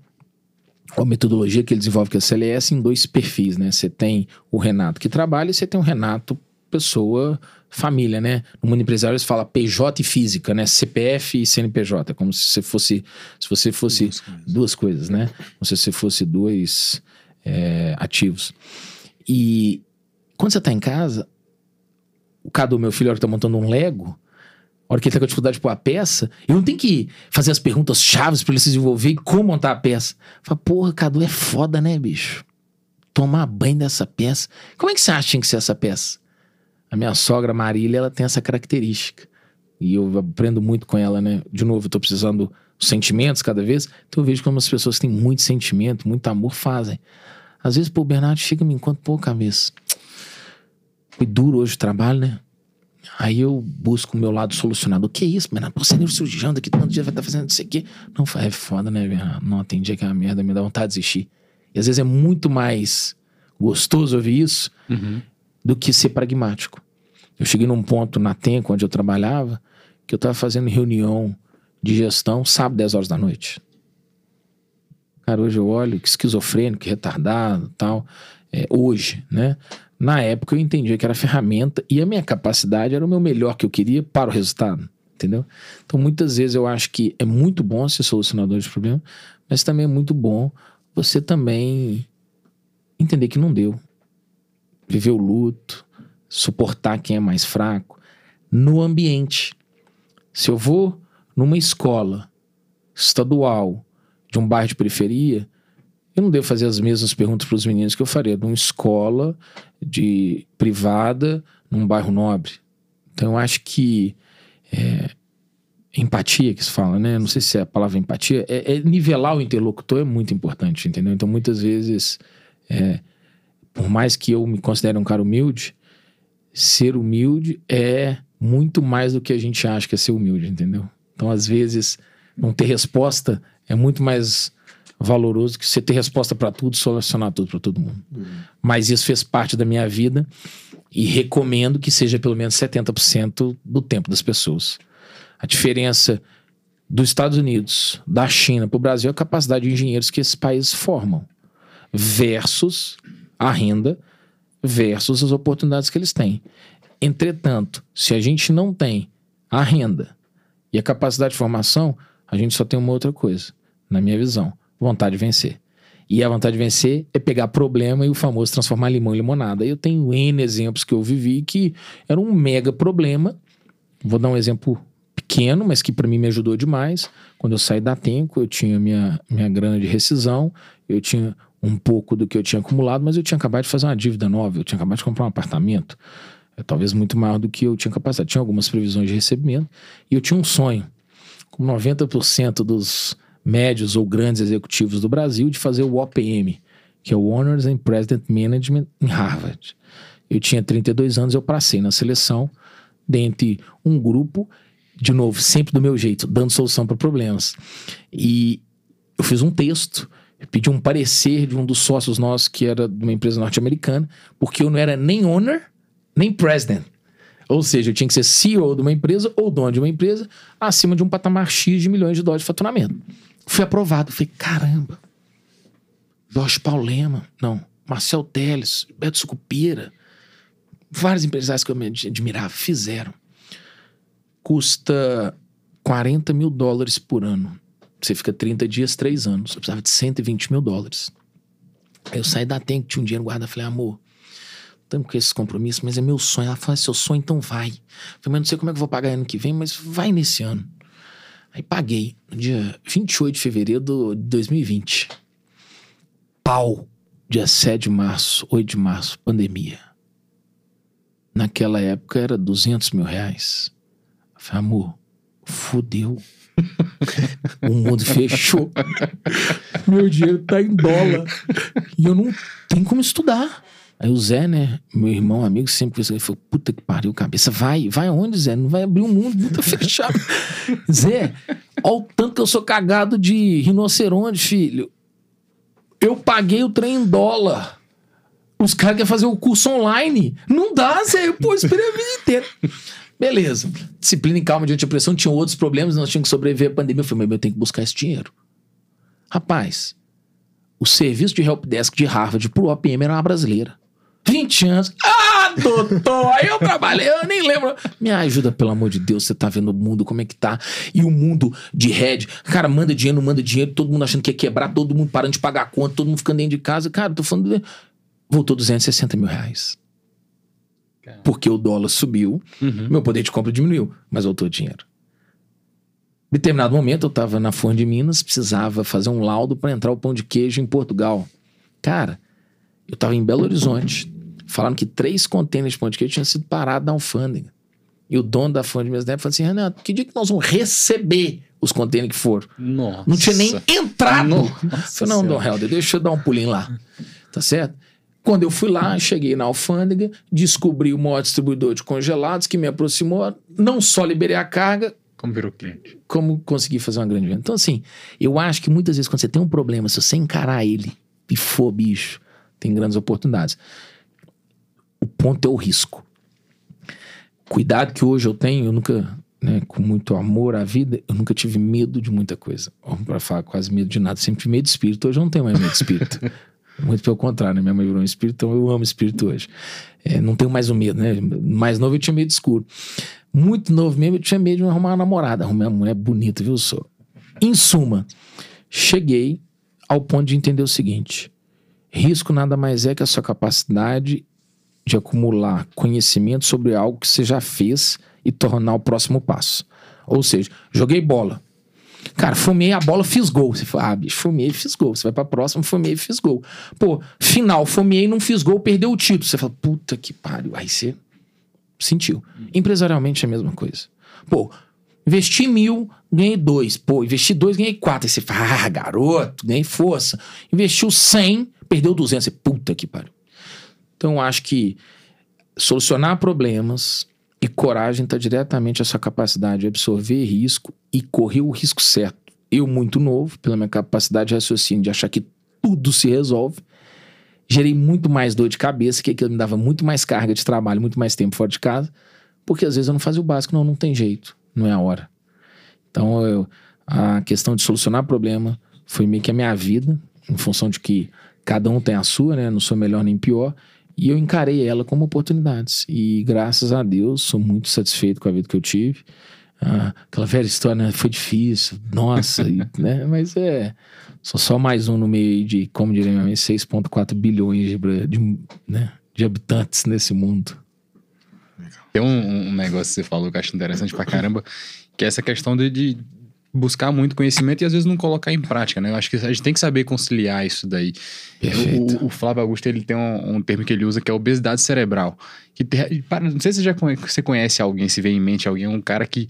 a metodologia que ele desenvolve, que é a CLS, em dois perfis, né? Você tem o Renato que trabalha e você tem o Renato, pessoa, família, né? No mundo empresarial eles falam PJ e física, né? CPF e CNPJ, como se você fosse, se você fosse duas coisas, duas coisas né? Como se você fosse dois é, ativos. E quando você tá em casa, o Cadu, meu filho, que tá montando um Lego, a hora que ele tá com dificuldade de pôr a peça, eu não tenho que fazer as perguntas chaves para ele se desenvolver e como montar a peça. Fala, porra, Cadu, é foda, né, bicho? Tomar banho dessa peça. Como é que você acha que tinha que ser essa peça? A minha sogra Marília, ela tem essa característica. E eu aprendo muito com ela, né? De novo, eu tô precisando dos sentimentos cada vez. Então eu vejo como as pessoas que têm muito sentimento, muito amor fazem. Às vezes, pô, o Bernardo chega e me encontra, pô, cabeça. Foi duro hoje o trabalho, né? Aí eu busco o meu lado solucionado. O que é isso, Bernardo? Pô, você é neurocirurgião, daqui todo dia vai estar tá fazendo isso aqui. Não, é foda, né, Bernardo? Não, tem dia que é uma merda, me dá vontade de desistir. E às vezes é muito mais gostoso ouvir isso uhum. do que ser pragmático. Eu cheguei num ponto na Tenco, onde eu trabalhava, que eu estava fazendo reunião de gestão sábado, 10 horas da noite. Cara, hoje eu olho que esquizofrênico, que retardado tal. É, hoje, né? Na época eu entendia que era ferramenta e a minha capacidade era o meu melhor que eu queria para o resultado, entendeu? Então muitas vezes eu acho que é muito bom ser solucionador de problema, mas também é muito bom você também entender que não deu. Viver o luto, suportar quem é mais fraco no ambiente. Se eu vou numa escola estadual de um bairro de periferia, eu não devo fazer as mesmas perguntas para os meninos que eu faria numa escola de privada num bairro nobre. Então eu acho que é, empatia que se fala, né? Não sei se é a palavra empatia, é, é nivelar o interlocutor é muito importante, entendeu? Então muitas vezes, é, por mais que eu me considere um cara humilde, ser humilde é muito mais do que a gente acha que é ser humilde, entendeu? Então às vezes não ter resposta é muito mais valoroso que você ter resposta para tudo, solucionar tudo para todo mundo. Uhum. Mas isso fez parte da minha vida e recomendo que seja pelo menos 70% do tempo das pessoas. A diferença dos Estados Unidos, da China para o Brasil é a capacidade de engenheiros que esses países formam, versus a renda, versus as oportunidades que eles têm. Entretanto, se a gente não tem a renda e a capacidade de formação, a gente só tem uma outra coisa, na minha visão: vontade de vencer. E a vontade de vencer é pegar problema e o famoso transformar limão em limonada. Eu tenho N exemplos que eu vivi que era um mega problema. Vou dar um exemplo pequeno, mas que para mim me ajudou demais. Quando eu saí da Tenco, eu tinha minha, minha grana de rescisão, eu tinha um pouco do que eu tinha acumulado, mas eu tinha acabado de fazer uma dívida nova, eu tinha acabado de comprar um apartamento, é, talvez muito maior do que eu tinha capacidade. Tinha algumas previsões de recebimento e eu tinha um sonho, como 90% dos médios ou grandes executivos do Brasil, de fazer o OPM, que é o Honors and President Management em Harvard. Eu tinha 32 anos, eu passei na seleção dentre um grupo de novo, sempre do meu jeito, dando solução para problemas. E eu fiz um texto, pedi um parecer de um dos sócios nossos, que era de uma empresa norte-americana, porque eu não era nem owner, nem president. Ou seja, eu tinha que ser CEO de uma empresa ou dono de uma empresa acima de um patamar X de milhões de dólares de faturamento. Fui aprovado. Falei, caramba. Jorge Paulema, não. Marcel Teles, Beto Sucupira. Vários empresários que eu me admirava fizeram custa 40 mil dólares por ano. Você fica 30 dias, 3 anos. Eu precisava de 120 mil dólares. Aí eu saí da Tem, que tinha um dinheiro guardado. Falei, amor, estamos com esses compromissos, mas é meu sonho. Ela falou, seu sonho, então vai. Eu falei, mas não sei como é que eu vou pagar ano que vem, mas vai nesse ano. Aí paguei, no dia 28 de fevereiro de 2020. Pau. Dia 7 de março, 8 de março, pandemia. Naquela época era 200 mil reais. Falei, amor, fudeu. o mundo fechou. Meu dinheiro tá em dólar. E eu não tenho como estudar. Aí o Zé, né, meu irmão, amigo, sempre pensou, ele falou, puta que pariu, cabeça, vai, vai aonde, Zé? Não vai abrir o um mundo, o mundo tá fechado. Zé, olha o tanto que eu sou cagado de rinoceronte, filho. Eu paguei o trem em dólar. Os caras querem fazer o curso online. Não dá, Zé, pô, esperei a vida inteira. Beleza. Disciplina e calma diante da pressão. Tinham outros problemas, nós tínhamos que sobreviver à pandemia. Eu falei, mas eu tenho que buscar esse dinheiro. Rapaz, o serviço de helpdesk de Harvard pro OPM era uma brasileira. 20 anos. Ah, doutor, aí eu trabalhei, eu nem lembro. Me ajuda, pelo amor de Deus, você tá vendo o mundo, como é que tá? E o mundo de head, cara, manda dinheiro, não manda dinheiro, todo mundo achando que ia quebrar, todo mundo parando de pagar a conta, todo mundo ficando dentro de casa. Cara, tô falando. Voltou 260 mil reais. Porque o dólar subiu, uhum. meu poder de compra diminuiu, mas voltou dinheiro. Em determinado momento, eu estava na Fonte de Minas, precisava fazer um laudo para entrar o pão de queijo em Portugal. Cara, eu estava em Belo Horizonte, falando que três contêineres de pão de queijo tinham sido parados na alfândega. E o dono da Fonte de Minas falou assim: Renato, que dia que nós vamos receber os contêineres que foram? Nossa. Não tinha nem entrado. Nossa falei, não, Dom Helder, deixa eu dar um pulinho lá. Tá certo? Quando eu fui lá, cheguei na alfândega, descobri o maior distribuidor de congelados que me aproximou, não só liberei a carga, como virou cliente. Como consegui fazer uma grande venda. Então, assim, eu acho que muitas vezes quando você tem um problema, se você encarar ele e for bicho, tem grandes oportunidades. O ponto é o risco. Cuidado que hoje eu tenho, eu nunca, né, com muito amor à vida, eu nunca tive medo de muita coisa. Para falar quase medo de nada, sempre tive medo de espírito. Hoje eu não tenho mais medo de espírito. Muito pelo contrário, né? minha mãe virou um espírito, então eu amo espírito hoje. É, não tenho mais o medo, né? Mais novo eu tinha medo escuro. Muito novo mesmo, eu tinha medo de arrumar uma namorada. Arrumei uma mulher bonita, viu, só? Em suma, cheguei ao ponto de entender o seguinte: risco nada mais é que a sua capacidade de acumular conhecimento sobre algo que você já fez e tornar o próximo passo. Ou seja, joguei bola. Cara, fumei a bola, fiz gol. Você fala, ah, bicho, fumei, fiz gol. Você vai pra próxima, fumei, fiz gol. Pô, final, fumei, não fiz gol, perdeu o título. Você fala, puta que pariu. Aí você sentiu. Empresarialmente é a mesma coisa. Pô, investi mil, ganhei dois. Pô, investi dois, ganhei quatro. Aí você fala, ah, garoto, ganhei força. Investiu cem, perdeu duzentos. Você, puta que pariu. Então, eu acho que solucionar problemas e coragem está diretamente a sua capacidade de absorver risco e correr o risco certo. Eu, muito novo, pela minha capacidade de raciocínio, de achar que tudo se resolve, gerei muito mais dor de cabeça, que aquilo me dava muito mais carga de trabalho, muito mais tempo fora de casa, porque às vezes eu não fazia o básico, não, não tem jeito, não é a hora. Então, eu, a questão de solucionar problema foi meio que a minha vida, em função de que cada um tem a sua, né? Não sou melhor nem pior. E eu encarei ela como oportunidades. E graças a Deus, sou muito satisfeito com a vida que eu tive. Ah, aquela velha história, né? Foi difícil, nossa, e, né? Mas é. Sou só mais um no meio de, como diria minha mãe, 6,4 bilhões de, de, né, de habitantes nesse mundo. Tem um, um negócio que você falou que eu acho interessante pra caramba, que é essa questão de, de buscar muito conhecimento e às vezes não colocar em prática, né? Eu acho que a gente tem que saber conciliar isso daí. O, o Flávio Augusto, ele tem um, um termo que ele usa que é obesidade cerebral. Que não sei se você já conhe- você conhece alguém, se vê em mente alguém, um cara que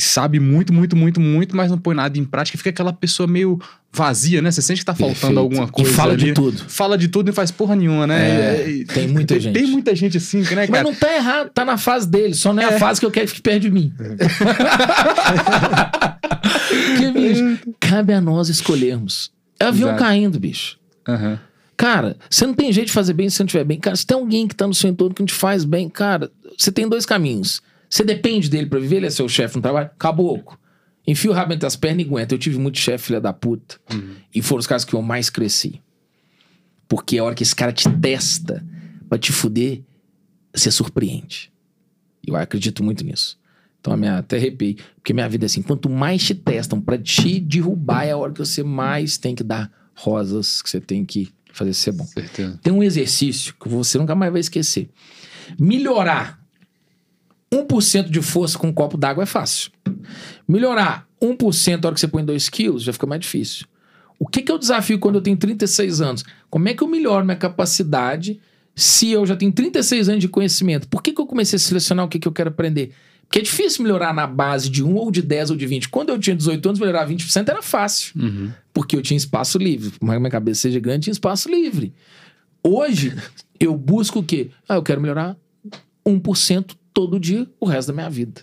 sabe muito, muito, muito, muito, mas não põe nada em prática, fica aquela pessoa meio vazia, né? Você sente que tá faltando Perfeito. alguma Que coisa. fala de ali. tudo. Fala de tudo e faz porra nenhuma, né? É, E- e- tem muita gente. Tem muita gente assim, né, Mas cara? não tá errado, tá na fase dele, só não é, a É. fase que eu quero que fique perto de mim. Porque, bicho, cabe a nós escolhermos. É avião Exato. caindo, bicho. Aham. Cara, você não tem jeito de fazer bem se você não estiver bem. Cara, se tem alguém que tá no seu entorno que não te faz bem, cara, você tem dois caminhos. Você depende dele pra viver, ele é seu chefe no trabalho, caboclo. Enfia o rabo entre as pernas e aguenta. Eu tive muito chefe, filha da puta. E foram os caras que eu mais cresci. Porque a hora que esse cara te testa pra te fuder, você surpreende. Eu acredito muito nisso. Então, a minha, até arrepiei. Porque minha vida é assim: quanto mais te testam pra te derrubar, é a hora que você mais tem que dar rosas, que você tem que fazer ser bom. Certeza. Tem um exercício que você nunca mais vai esquecer. Melhorar 1% de força com um copo d'água é fácil. Melhorar 1% na hora que você põe 2 quilos já fica mais difícil. O que, que é o desafio quando eu tenho 36 anos? Como é que eu melhoro minha capacidade se eu já tenho 36 anos de conhecimento? Por que, que eu comecei a selecionar o que, que eu quero aprender? Porque é difícil melhorar na base de 1 ou de 10 ou de 20. Quando eu tinha 18 anos, melhorar 20% era fácil Uhum. porque eu tinha espaço livre. Por mais que minha cabeça seja grande, tinha espaço livre. Hoje, eu busco o quê? Ah, eu quero melhorar 1% todo dia o resto da minha vida.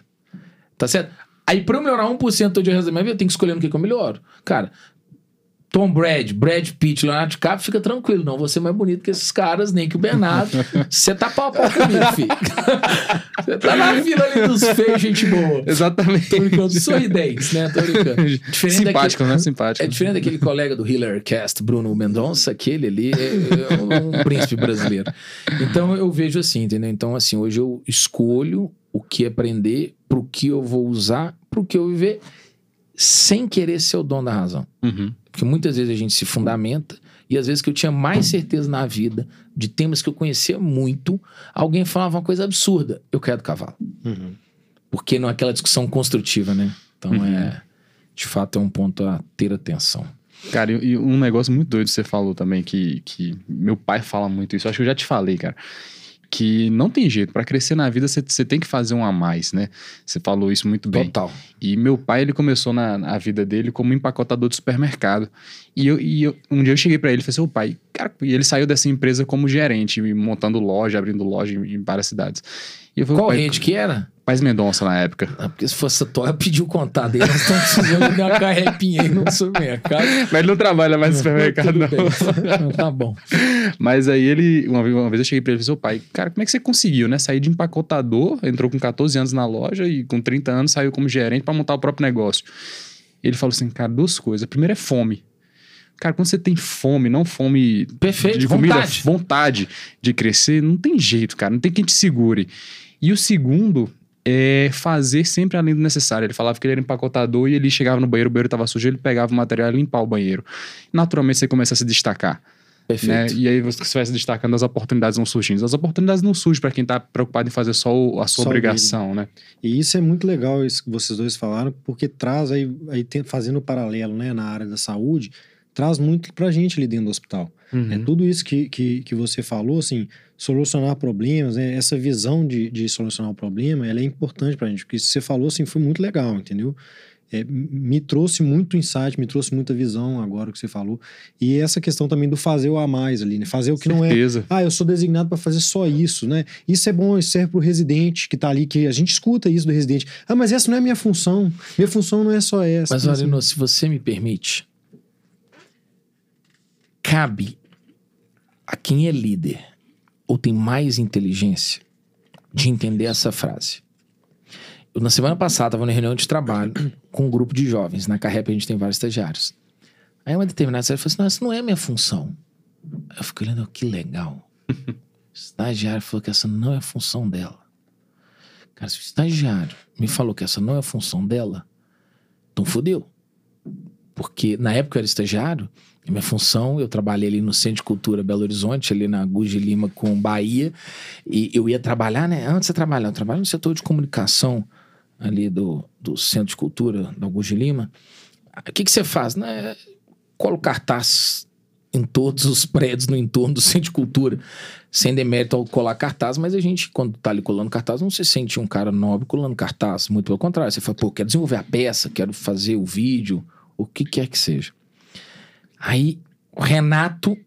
Tá certo? Aí, pra eu melhorar 1% todo dia o resto da minha vida, eu tenho que escolher no que, que eu melhoro. Cara, Tom Brady, Brad Pitt, Leonardo DiCaprio, fica tranquilo. Não vou ser mais bonito que esses caras, nem que o Bernardo. Você tá pau a pau comigo, filho. Você tá na fila ali dos feios, gente boa. Exatamente. Tô brincando, sorridentes, né? Tô brincando. Diferente Simpático, daquele- né? Simpático. é diferente daquele colega do Healer Cast, Bruno Mendonça, aquele ali é, é um, um príncipe brasileiro. Então eu vejo assim, entendeu? Então, assim, hoje eu escolho o que aprender, pro que eu vou usar, pro que eu viver, sem querer ser o dono da razão. Uhum. Porque muitas vezes a gente se fundamenta e às vezes que eu tinha mais certeza na vida de temas que eu conhecia muito, alguém falava uma coisa absurda. Eu quero do cavalo. Uhum. Porque não é aquela discussão construtiva, né? Então é. De fato, é um ponto a ter atenção. Cara, e, e um negócio muito doido que você falou também, que, que meu pai fala muito isso, acho que eu já te falei, cara. Que não tem jeito, pra crescer na vida você tem que fazer um a mais, né? Você falou isso muito bem. Total. E meu pai, ele começou na, na vida dele como empacotador de supermercado. E, eu, e eu- um dia eu cheguei pra ele e falei assim, ô pai, cara, e ele saiu dessa empresa como gerente, montando loja, abrindo loja em, em várias cidades. E eu falei, Qual rede que era? Paz Mendonça na época. Ah, porque se fosse a tua, eu pedi o contato dele. Nós estamos precisando de uma carrepinha aí no supermercado. Mas ele não trabalha mais no supermercado, não. Não, Tá bom. Mas aí ele, uma vez, uma vez eu cheguei pra ele e falei, pai, cara, como é que você conseguiu, né? Sair de empacotador, entrou com 14 anos na loja e com 30 anos saiu como gerente pra montar o próprio negócio. Ele falou assim, cara, duas coisas. A primeira é fome. Cara, quando você tem fome, não fome Perfeito, de comida, vontade. vontade de crescer, não tem jeito, cara, não tem quem te segure. E o segundo é fazer sempre além do necessário. Ele falava que ele era empacotador e ele chegava no banheiro, o banheiro estava sujo, ele pegava o material e limpar o banheiro. Naturalmente você começa a se destacar né? Perfeito. E aí você vai se destacando, as oportunidades vão surgindo. As oportunidades não surgem para quem tá preocupado em fazer só a sua Só obrigação, né? E isso é muito legal, isso que vocês dois falaram, porque traz aí, aí tem- fazendo o paralelo né, na área da saúde, traz muito pra gente ali dentro do hospital. Uhum. É, tudo isso que, que, que você falou, assim, solucionar problemas, né, essa visão de, de solucionar o problema, ela é importante pra gente, porque isso que você falou, assim, foi muito legal, entendeu? É, me trouxe muito insight, me trouxe muita visão agora o que você falou. E essa questão também do fazer o a mais ali, né? Fazer o que não é Certeza. ah, eu sou designado para fazer só isso, né? Isso é bom, isso serve pro residente que tá ali, que a gente escuta isso do residente. Ah, mas essa não é a minha função. Minha função não é só essa. Mas, Assim, Arino, se você me permite, cabe a quem é líder ou tem mais inteligência de entender essa frase. na semana passada, tava na reunião de trabalho com um grupo de jovens. Na Carrep a gente tem vários estagiários. Aí uma determinada série falou assim: não, essa não é a minha função. Aí eu fiquei olhando, que legal. O estagiário falou que essa não é a função dela. Cara, se o estagiário me falou que essa não é a função dela, então fodeu. Porque na época eu era estagiário, minha função, eu trabalhei ali no Centro de Cultura Belo Horizonte, ali na Guji Lima com Bahia, e eu ia trabalhar, né? Antes de trabalhar, eu trabalho no setor de comunicação ali do, do Centro de Cultura da Guji Lima. O que, que você faz? Né? Colo cartaz em todos os prédios no entorno do Centro de Cultura, sem demérito ao colar cartaz, mas a gente, quando tá ali colando cartaz, não se sente um cara nobre colando cartaz, muito pelo contrário. Você fala, pô, quero desenvolver a peça, quero fazer o vídeo, o que quer que seja. Aí, o Renato,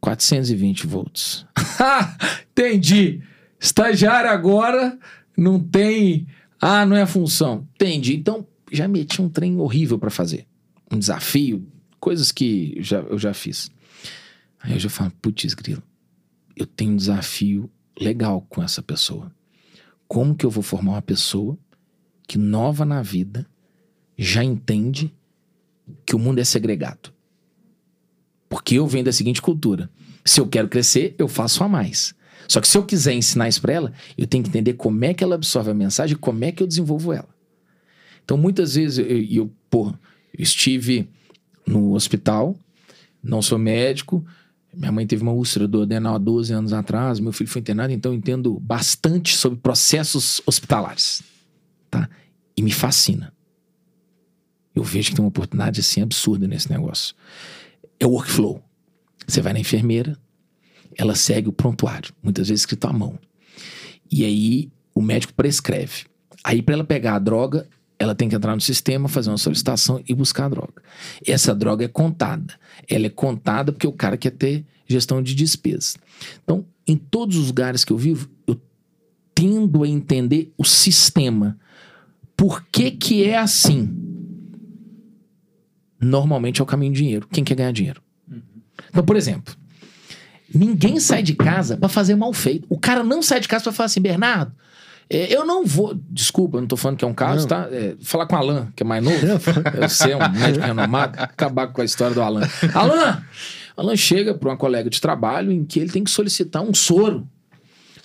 420 volts. Entendi. Estagiário agora não tem. Ah, não é função. Entendi. Então, já meti um trem horrível para fazer. Um desafio, coisas que já, eu já fiz. Aí eu já falo, putz, grilo, eu tenho um desafio legal com essa pessoa. Como que eu vou formar uma pessoa que nova na vida já entende que o mundo é segregado? Porque eu venho da seguinte cultura: se eu quero crescer, eu faço a mais. Só que se eu quiser ensinar isso para ela, eu tenho que entender como é que ela absorve a mensagem como é que eu desenvolvo ela. Então, muitas vezes, eu, eu estive no hospital, não sou médico, minha mãe teve uma úlcera do adenal há 12 anos atrás, meu filho foi internado, então eu entendo bastante sobre processos hospitalares, tá? E me fascina. Eu vejo que tem uma oportunidade assim absurda nesse negócio. É o workflow. Você vai na enfermeira, ela segue o prontuário, muitas vezes escrito à mão. E aí o médico prescreve. Aí para ela pegar a droga, ela tem que entrar no sistema, fazer uma solicitação e buscar a droga. Essa droga é contada. Ela é contada porque o cara quer ter gestão de despesas. Então, em todos os lugares que eu vivo, eu tendo a entender o sistema. Por que que é assim? Normalmente é o caminho do dinheiro. Quem quer ganhar dinheiro? Então, por exemplo, ninguém sai de casa para fazer mal feito. O cara não sai de casa para falar assim, Bernardo, é, eu não vou. Desculpa, eu não tô falando que é um caso, não. tá? É, falar com o Alan, que é mais novo. Você é um médico renomado, acabar com a história do Alan. Alan! Alan chega para uma colega de trabalho em que ele tem que solicitar um soro.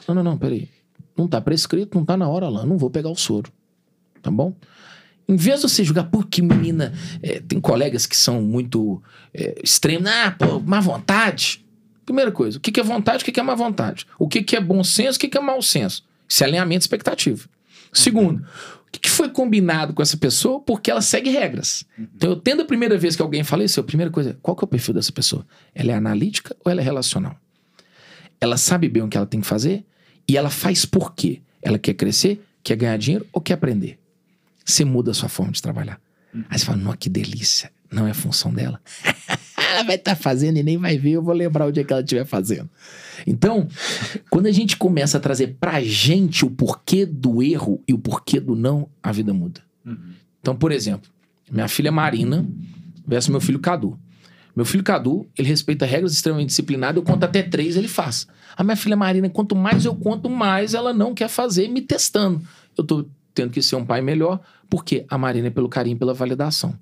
Não, não, não, peraí. Não tá prescrito, não tá na hora, Alan. Não vou pegar o soro. Tá bom? Em vez de você julgar, pô, que menina. É, tem colegas que são muito é, extremos. Ah, pô, má vontade. Primeira coisa, o que, que é vontade, o que, que é má vontade? O que, que é bom senso, o que, que é mau senso? Esse alinhamento de expectativa. Segundo, o que foi combinado com essa pessoa porque ela segue regras. Então, eu tendo a primeira vez que alguém fala isso, a primeira coisa, qual que é o perfil dessa pessoa? Ela é analítica ou ela é relacional? Ela sabe bem o que ela tem que fazer e ela faz por quê? Ela quer crescer, quer ganhar dinheiro ou quer aprender? Você muda a sua forma de trabalhar. Aí você fala, nossa, que delícia. Não é função dela. ela vai estar tá fazendo e nem vai ver, eu vou lembrar o dia que ela estiver fazendo. Então, quando a gente começa a trazer pra gente o porquê do erro e o porquê do não, a vida muda. Uhum. Então, por exemplo, minha filha Marina versus meu filho Cadu. Meu filho Cadu, ele respeita regras extremamente disciplinadas, eu conto até três, ele faz. A minha filha Marina, quanto mais eu conto, mais ela não quer fazer, me testando. Eu tô tendo que ser um pai melhor, porque a Marina é pelo carinho, pela validação.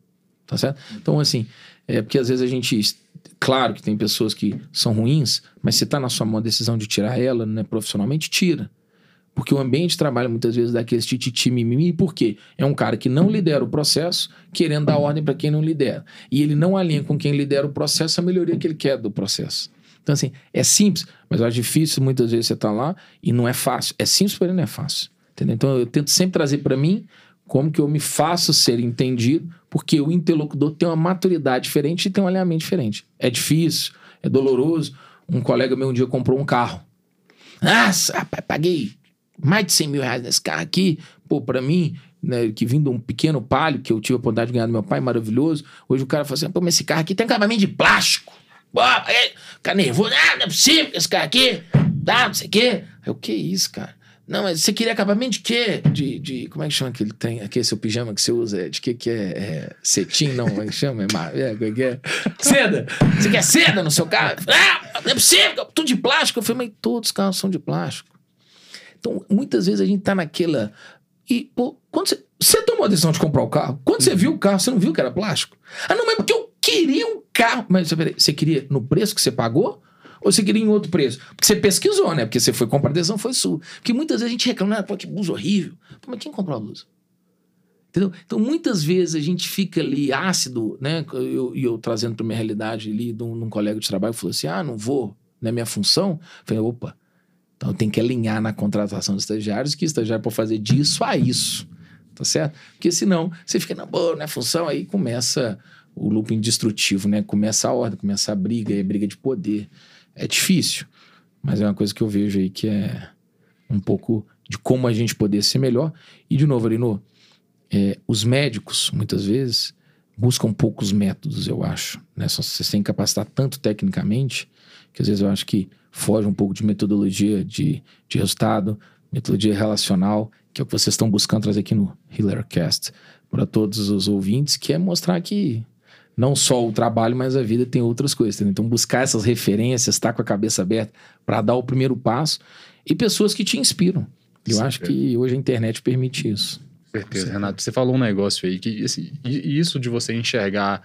Tá certo? Então, assim, é porque às vezes a gente. Claro que tem pessoas que são ruins, mas se está na sua mão a decisão de tirar ela, né, profissionalmente, tira. Porque o ambiente de trabalho muitas vezes dá aquele tititi mimimi, por quê? É um cara que não lidera o processo, querendo dar ordem para quem não lidera. E ele não alinha com quem lidera o processo a melhoria que ele quer do processo. Então, assim, é simples, mas acho difícil muitas vezes você tá lá e não é fácil. É simples, porém não é fácil. Entendeu? Então, eu tento sempre trazer para mim como que eu me faço ser entendido porque o interlocutor tem uma maturidade diferente e tem um alinhamento diferente. É difícil, é doloroso. Um colega meu um dia comprou um carro. Nossa, rapaz, paguei mais de 100 mil reais nesse carro aqui. Pô, pra mim, né, que vindo um pequeno palio que eu tive a oportunidade de ganhar do meu pai, maravilhoso. Hoje o cara fala assim: pô, mas esse carro aqui tem acabamento de plástico. Aí, fica nervoso. Ah, não é possível esse carro aqui. Tá, não sei o quê. o que é isso, cara? Não, mas você queria acabamento de quê? De, de como é que chama aquele tem aquele seu pijama que você usa? De que que é, é cetim? Não, como é que chama? É, é, é é? Seda! Você quer seda no seu carro? Ah, não é possível, tudo de plástico. Eu falei, mas todos os carros são de plástico. Então, muitas vezes a gente tá naquela. E, pô, quando você. Você tomou a decisão de comprar o carro? Quando você viu o carro, você não viu que era plástico? Ah, não, mas porque eu queria um carro. Mas peraí, você queria no preço que você pagou? Ou você queria em outro preço? Porque você pesquisou, né? Porque você foi comprar a foi sua. Porque muitas vezes a gente reclama, ah, pô, que blusa horrível. Pô, mas quem comprou a blusa? Entendeu? Então, muitas vezes a gente fica ali ácido, né? E eu, eu, trazendo para minha realidade ali, de um, colega de trabalho, falou assim: ah, não vou, não é minha função. Eu falei, opa, então tem que alinhar na contratação de estagiários que estagiário pode fazer disso a isso. Tá certo? Porque senão você fica na boa, é função, aí começa o looping destrutivo, né? Começa a ordem, começa a briga, é briga de poder. É difícil, mas é uma coisa que eu vejo aí que é um pouco de como a gente poder ser melhor. E, de novo, Arino, é, os médicos, muitas vezes, buscam poucos métodos, eu acho. Né? Só vocês têm que capacitar tanto tecnicamente que às vezes eu acho que foge um pouco de metodologia de, de resultado, metodologia relacional, que é o que vocês estão buscando trazer aqui no HealerCast para todos os ouvintes, que é mostrar que não só o trabalho, mas a vida tem outras coisas. Entendeu? Então, buscar essas referências, estar tá com a cabeça aberta para dar o primeiro passo e pessoas que te inspiram. Eu Sim, acho é. que hoje a internet permite isso certeza, Renato. Você falou um negócio aí que assim, isso de você enxergar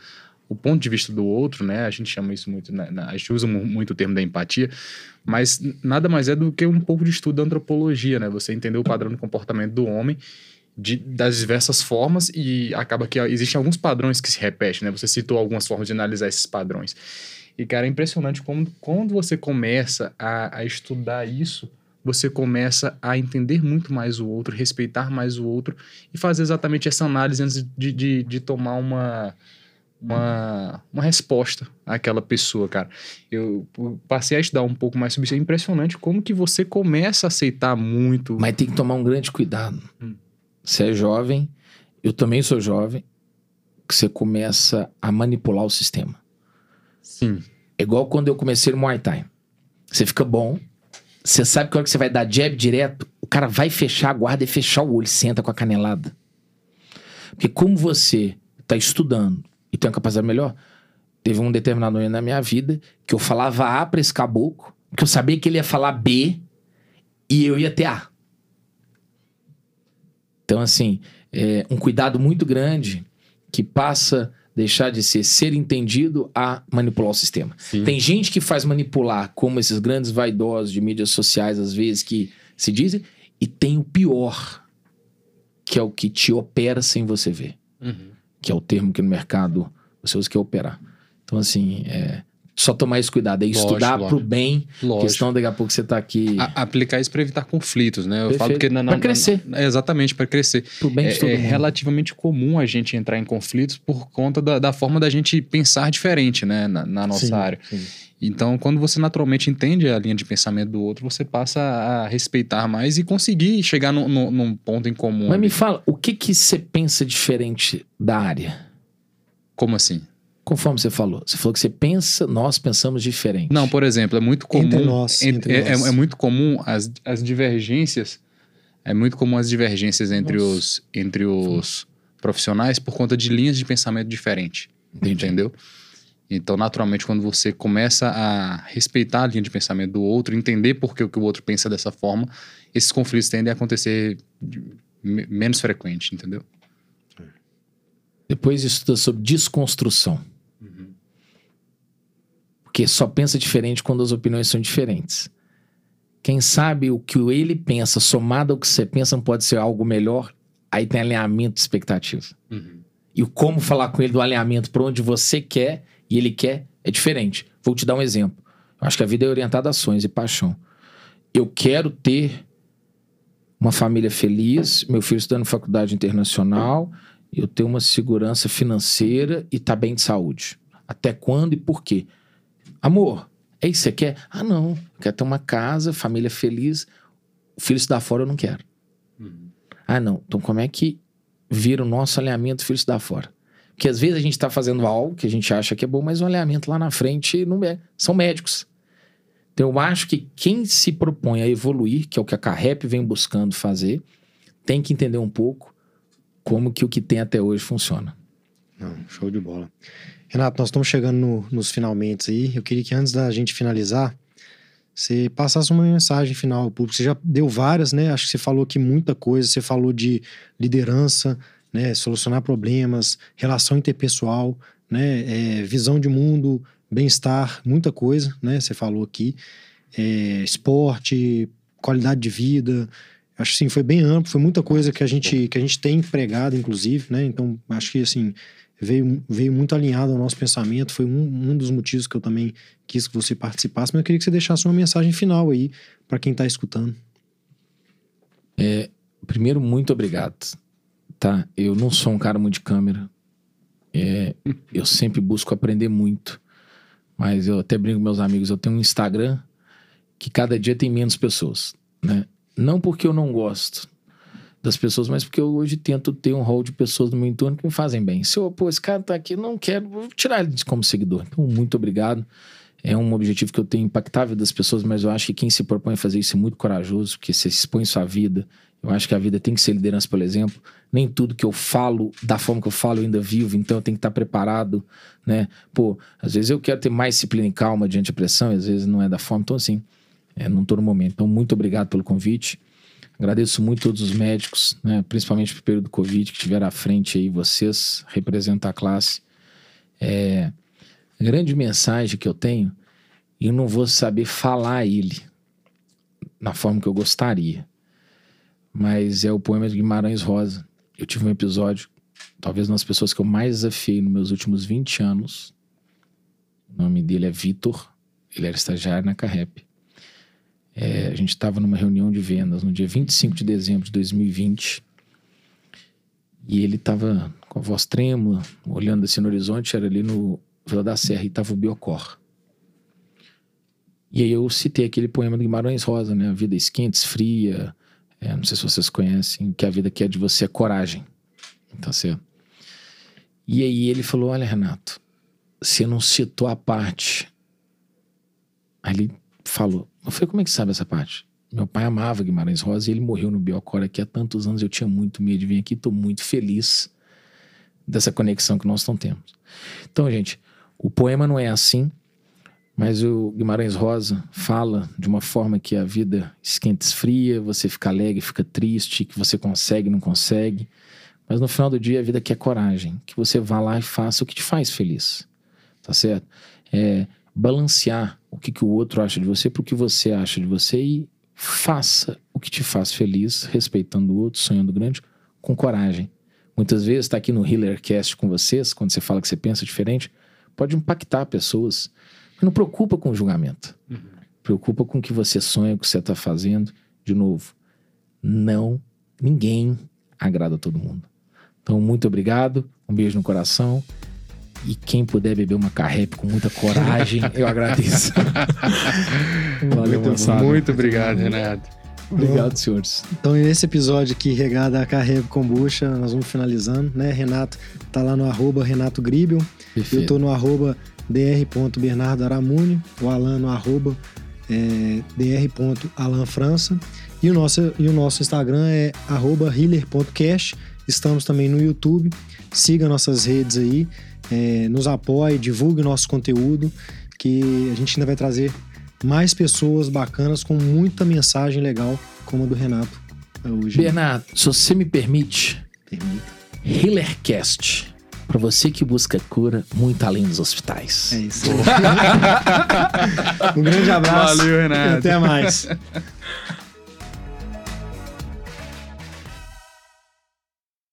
o ponto de vista do outro, né? A gente chama isso muito, né? a gente usa muito o termo da empatia, mas nada mais é do que um pouco de estudo da antropologia, né? Você entender o padrão de comportamento do homem de, das diversas formas e acaba que existem alguns padrões que se repetem, né? Você citou algumas formas de analisar esses padrões. E, cara, é impressionante como quando você começa a, a estudar isso, você começa a entender muito mais o outro, respeitar mais o outro e fazer exatamente essa análise antes de, de, de tomar uma, uma, uma resposta àquela pessoa, cara. Eu passei a estudar um pouco mais sobre isso. É impressionante como que você começa a aceitar muito. Mas tem que tomar um grande cuidado. Hum. Você é jovem, eu também sou jovem, que você começa a manipular o sistema. Sim. É igual quando eu comecei no Muay Thai. Você fica bom, você sabe que a hora que você vai dar jab direto, o cara vai fechar a guarda e fechar o olho, senta com a canelada. Porque como você está estudando e tem uma capacidade melhor, teve um determinado momento na minha vida que eu falava A para esse caboclo, que eu sabia que ele ia falar B e eu ia ter A. Então, assim, é um cuidado muito grande que passa deixar de ser ser entendido a manipular o sistema. Sim. Tem gente que faz manipular, como esses grandes vaidosos de mídias sociais, às vezes, que se dizem, e tem o pior, que é o que te opera sem você ver. Uhum. Que é o termo que no mercado você usa que é operar. Então, assim, é, só tomar esse cuidado, é lógico, estudar lógico. pro bem, lógico. questão daqui a pouco você tá aqui... A, aplicar isso para evitar conflitos, né? Eu Perfeito. falo que... Na, na, pra crescer. Na, exatamente, para crescer. Pro bem é, é relativamente comum a gente entrar em conflitos por conta da, da forma da gente pensar diferente, né? Na, na nossa sim, área. Sim. Então, quando você naturalmente entende a linha de pensamento do outro, você passa a respeitar mais e conseguir chegar no, no, num ponto em comum. Mas ali. me fala, o que que você pensa diferente da área? Como assim? Conforme você falou. Você falou que você pensa, nós pensamos diferente. Não, por exemplo, é muito comum. Entre nós. Entre é, nós. É, é, muito comum as, as divergências. É muito comum as divergências entre Nossa. os, entre os profissionais por conta de linhas de pensamento diferentes. Entendeu? Então, naturalmente, quando você começa a respeitar a linha de pensamento do outro, entender por que o outro pensa dessa forma, esses conflitos tendem a acontecer menos frequente, entendeu? Depois estuda sobre desconstrução. Porque só pensa diferente quando as opiniões são diferentes. Quem sabe o que ele pensa, somado ao que você pensa, não pode ser algo melhor, aí tem alinhamento de expectativa. Uhum. E o como falar com ele do alinhamento para onde você quer e ele quer é diferente. Vou te dar um exemplo. Eu acho que a vida é orientada a ações e paixão. Eu quero ter uma família feliz, meu filho estudando faculdade internacional, eu ter uma segurança financeira e tá bem de saúde. Até quando e por quê? Amor, é isso que você quer? Ah, não. Quer ter uma casa, família feliz. O filho se dá fora, eu não quero. Uhum. Ah, não. Então, como é que vira o nosso alinhamento filho se dá fora? Porque às vezes a gente está fazendo algo que a gente acha que é bom, mas o alinhamento lá na frente não é. São médicos. Então, eu acho que quem se propõe a evoluir, que é o que a Carrep vem buscando fazer, tem que entender um pouco como que o que tem até hoje funciona. Não, show de bola. Renato, nós estamos chegando no, nos finalmente aí. Eu queria que antes da gente finalizar, você passasse uma mensagem final ao público. Você já deu várias, né? Acho que você falou aqui muita coisa. Você falou de liderança, né? Solucionar problemas, relação interpessoal, né? É, visão de mundo, bem-estar, muita coisa, né? Você falou aqui. É, esporte, qualidade de vida. Acho que sim, foi bem amplo, foi muita coisa que a gente, que a gente tem empregado, inclusive, né? Então, acho que assim, veio, veio muito alinhado ao nosso pensamento. Foi um, um dos motivos que eu também quis que você participasse, mas eu queria que você deixasse uma mensagem final aí para quem está escutando. É, primeiro, muito obrigado. Tá? Eu não sou um cara muito de câmera. É, eu sempre busco aprender muito. Mas eu até brinco com meus amigos, eu tenho um Instagram que cada dia tem menos pessoas, né? Não porque eu não gosto, das pessoas, mas porque eu hoje tento ter um rol de pessoas no meu entorno que me fazem bem. Se eu, pô, esse cara tá aqui, não quero, vou tirar ele como seguidor. Então, muito obrigado. É um objetivo que eu tenho impactável das pessoas, mas eu acho que quem se propõe a fazer isso é muito corajoso, porque você expõe sua vida. Eu acho que a vida tem que ser liderança pelo exemplo. Nem tudo que eu falo, da forma que eu falo, eu ainda vivo, então eu tenho que estar preparado, né? Pô, às vezes eu quero ter mais disciplina e calma diante da pressão, e às vezes não é da forma. Então, assim, é, não estou no momento. Então, muito obrigado pelo convite. Agradeço muito todos os médicos, né, principalmente no período do Covid, que tiveram à frente aí, vocês representam a classe. É, a grande mensagem que eu tenho, eu não vou saber falar ele na forma que eu gostaria, mas é o poema de Guimarães Rosa. Eu tive um episódio, talvez uma das pessoas que eu mais desafiei nos meus últimos 20 anos. O nome dele é Vitor, ele era estagiário na Carrep. É, a gente estava numa reunião de vendas no dia 25 de dezembro de 2020 e ele estava com a voz trêmula, olhando assim no horizonte, era ali no Vila da Serra e estava o Biocor. E aí eu citei aquele poema do Guimarães Rosa, né? A vida esquenta, esfria, é, não sei se vocês conhecem, que a vida que é de você é coragem, tá certo? E aí ele falou, olha Renato, você não citou a parte. Aí ele falou, eu falei, como é que sabe essa parte? Meu pai amava Guimarães Rosa e ele morreu no Biocor aqui há tantos anos. Eu tinha muito medo de vir aqui, estou muito feliz dessa conexão que nós estamos tendo. Então, gente, o poema não é assim, mas o Guimarães Rosa fala de uma forma que a vida esquenta, esfria, você fica alegre, fica triste, que você consegue, não consegue. Mas no final do dia, a vida quer coragem, que você vá lá e faça o que te faz feliz. Tá certo? É, balancear o que, que o outro acha de você para o que você acha de você e faça o que te faz feliz, respeitando o outro, sonhando grande, com coragem. Muitas vezes está aqui no Healercast com vocês, quando você fala que você pensa diferente, pode impactar pessoas. Mas não preocupa com o julgamento. Uhum. Preocupa com o que você sonha, o que você está fazendo. De novo, não, ninguém agrada a todo mundo. Então, muito obrigado, um beijo no coração e quem puder beber uma carrep com muita coragem, eu agradeço. Valeu, muito, muito obrigado, Renato. Obrigado, senhores. Então, esse episódio aqui, regado a Carrego Kombucha, nós vamos finalizando, né? Renato tá lá no arroba Renato Gribel. Eu tô no arroba dr.bernardoaramune, o Alan no arroba é, dr.alanfrança. E o, nosso, e o nosso Instagram é arroba healer.cash. Estamos também no YouTube. Siga nossas redes aí é, nos apoie, divulgue nosso conteúdo, que a gente ainda vai trazer mais pessoas bacanas com muita mensagem legal, como a do Renato hoje. Bernardo, se você me permite, Permita. Healercast. Para você que busca cura muito além dos hospitais. É isso. um grande abraço. Valeu, Renato. E até mais.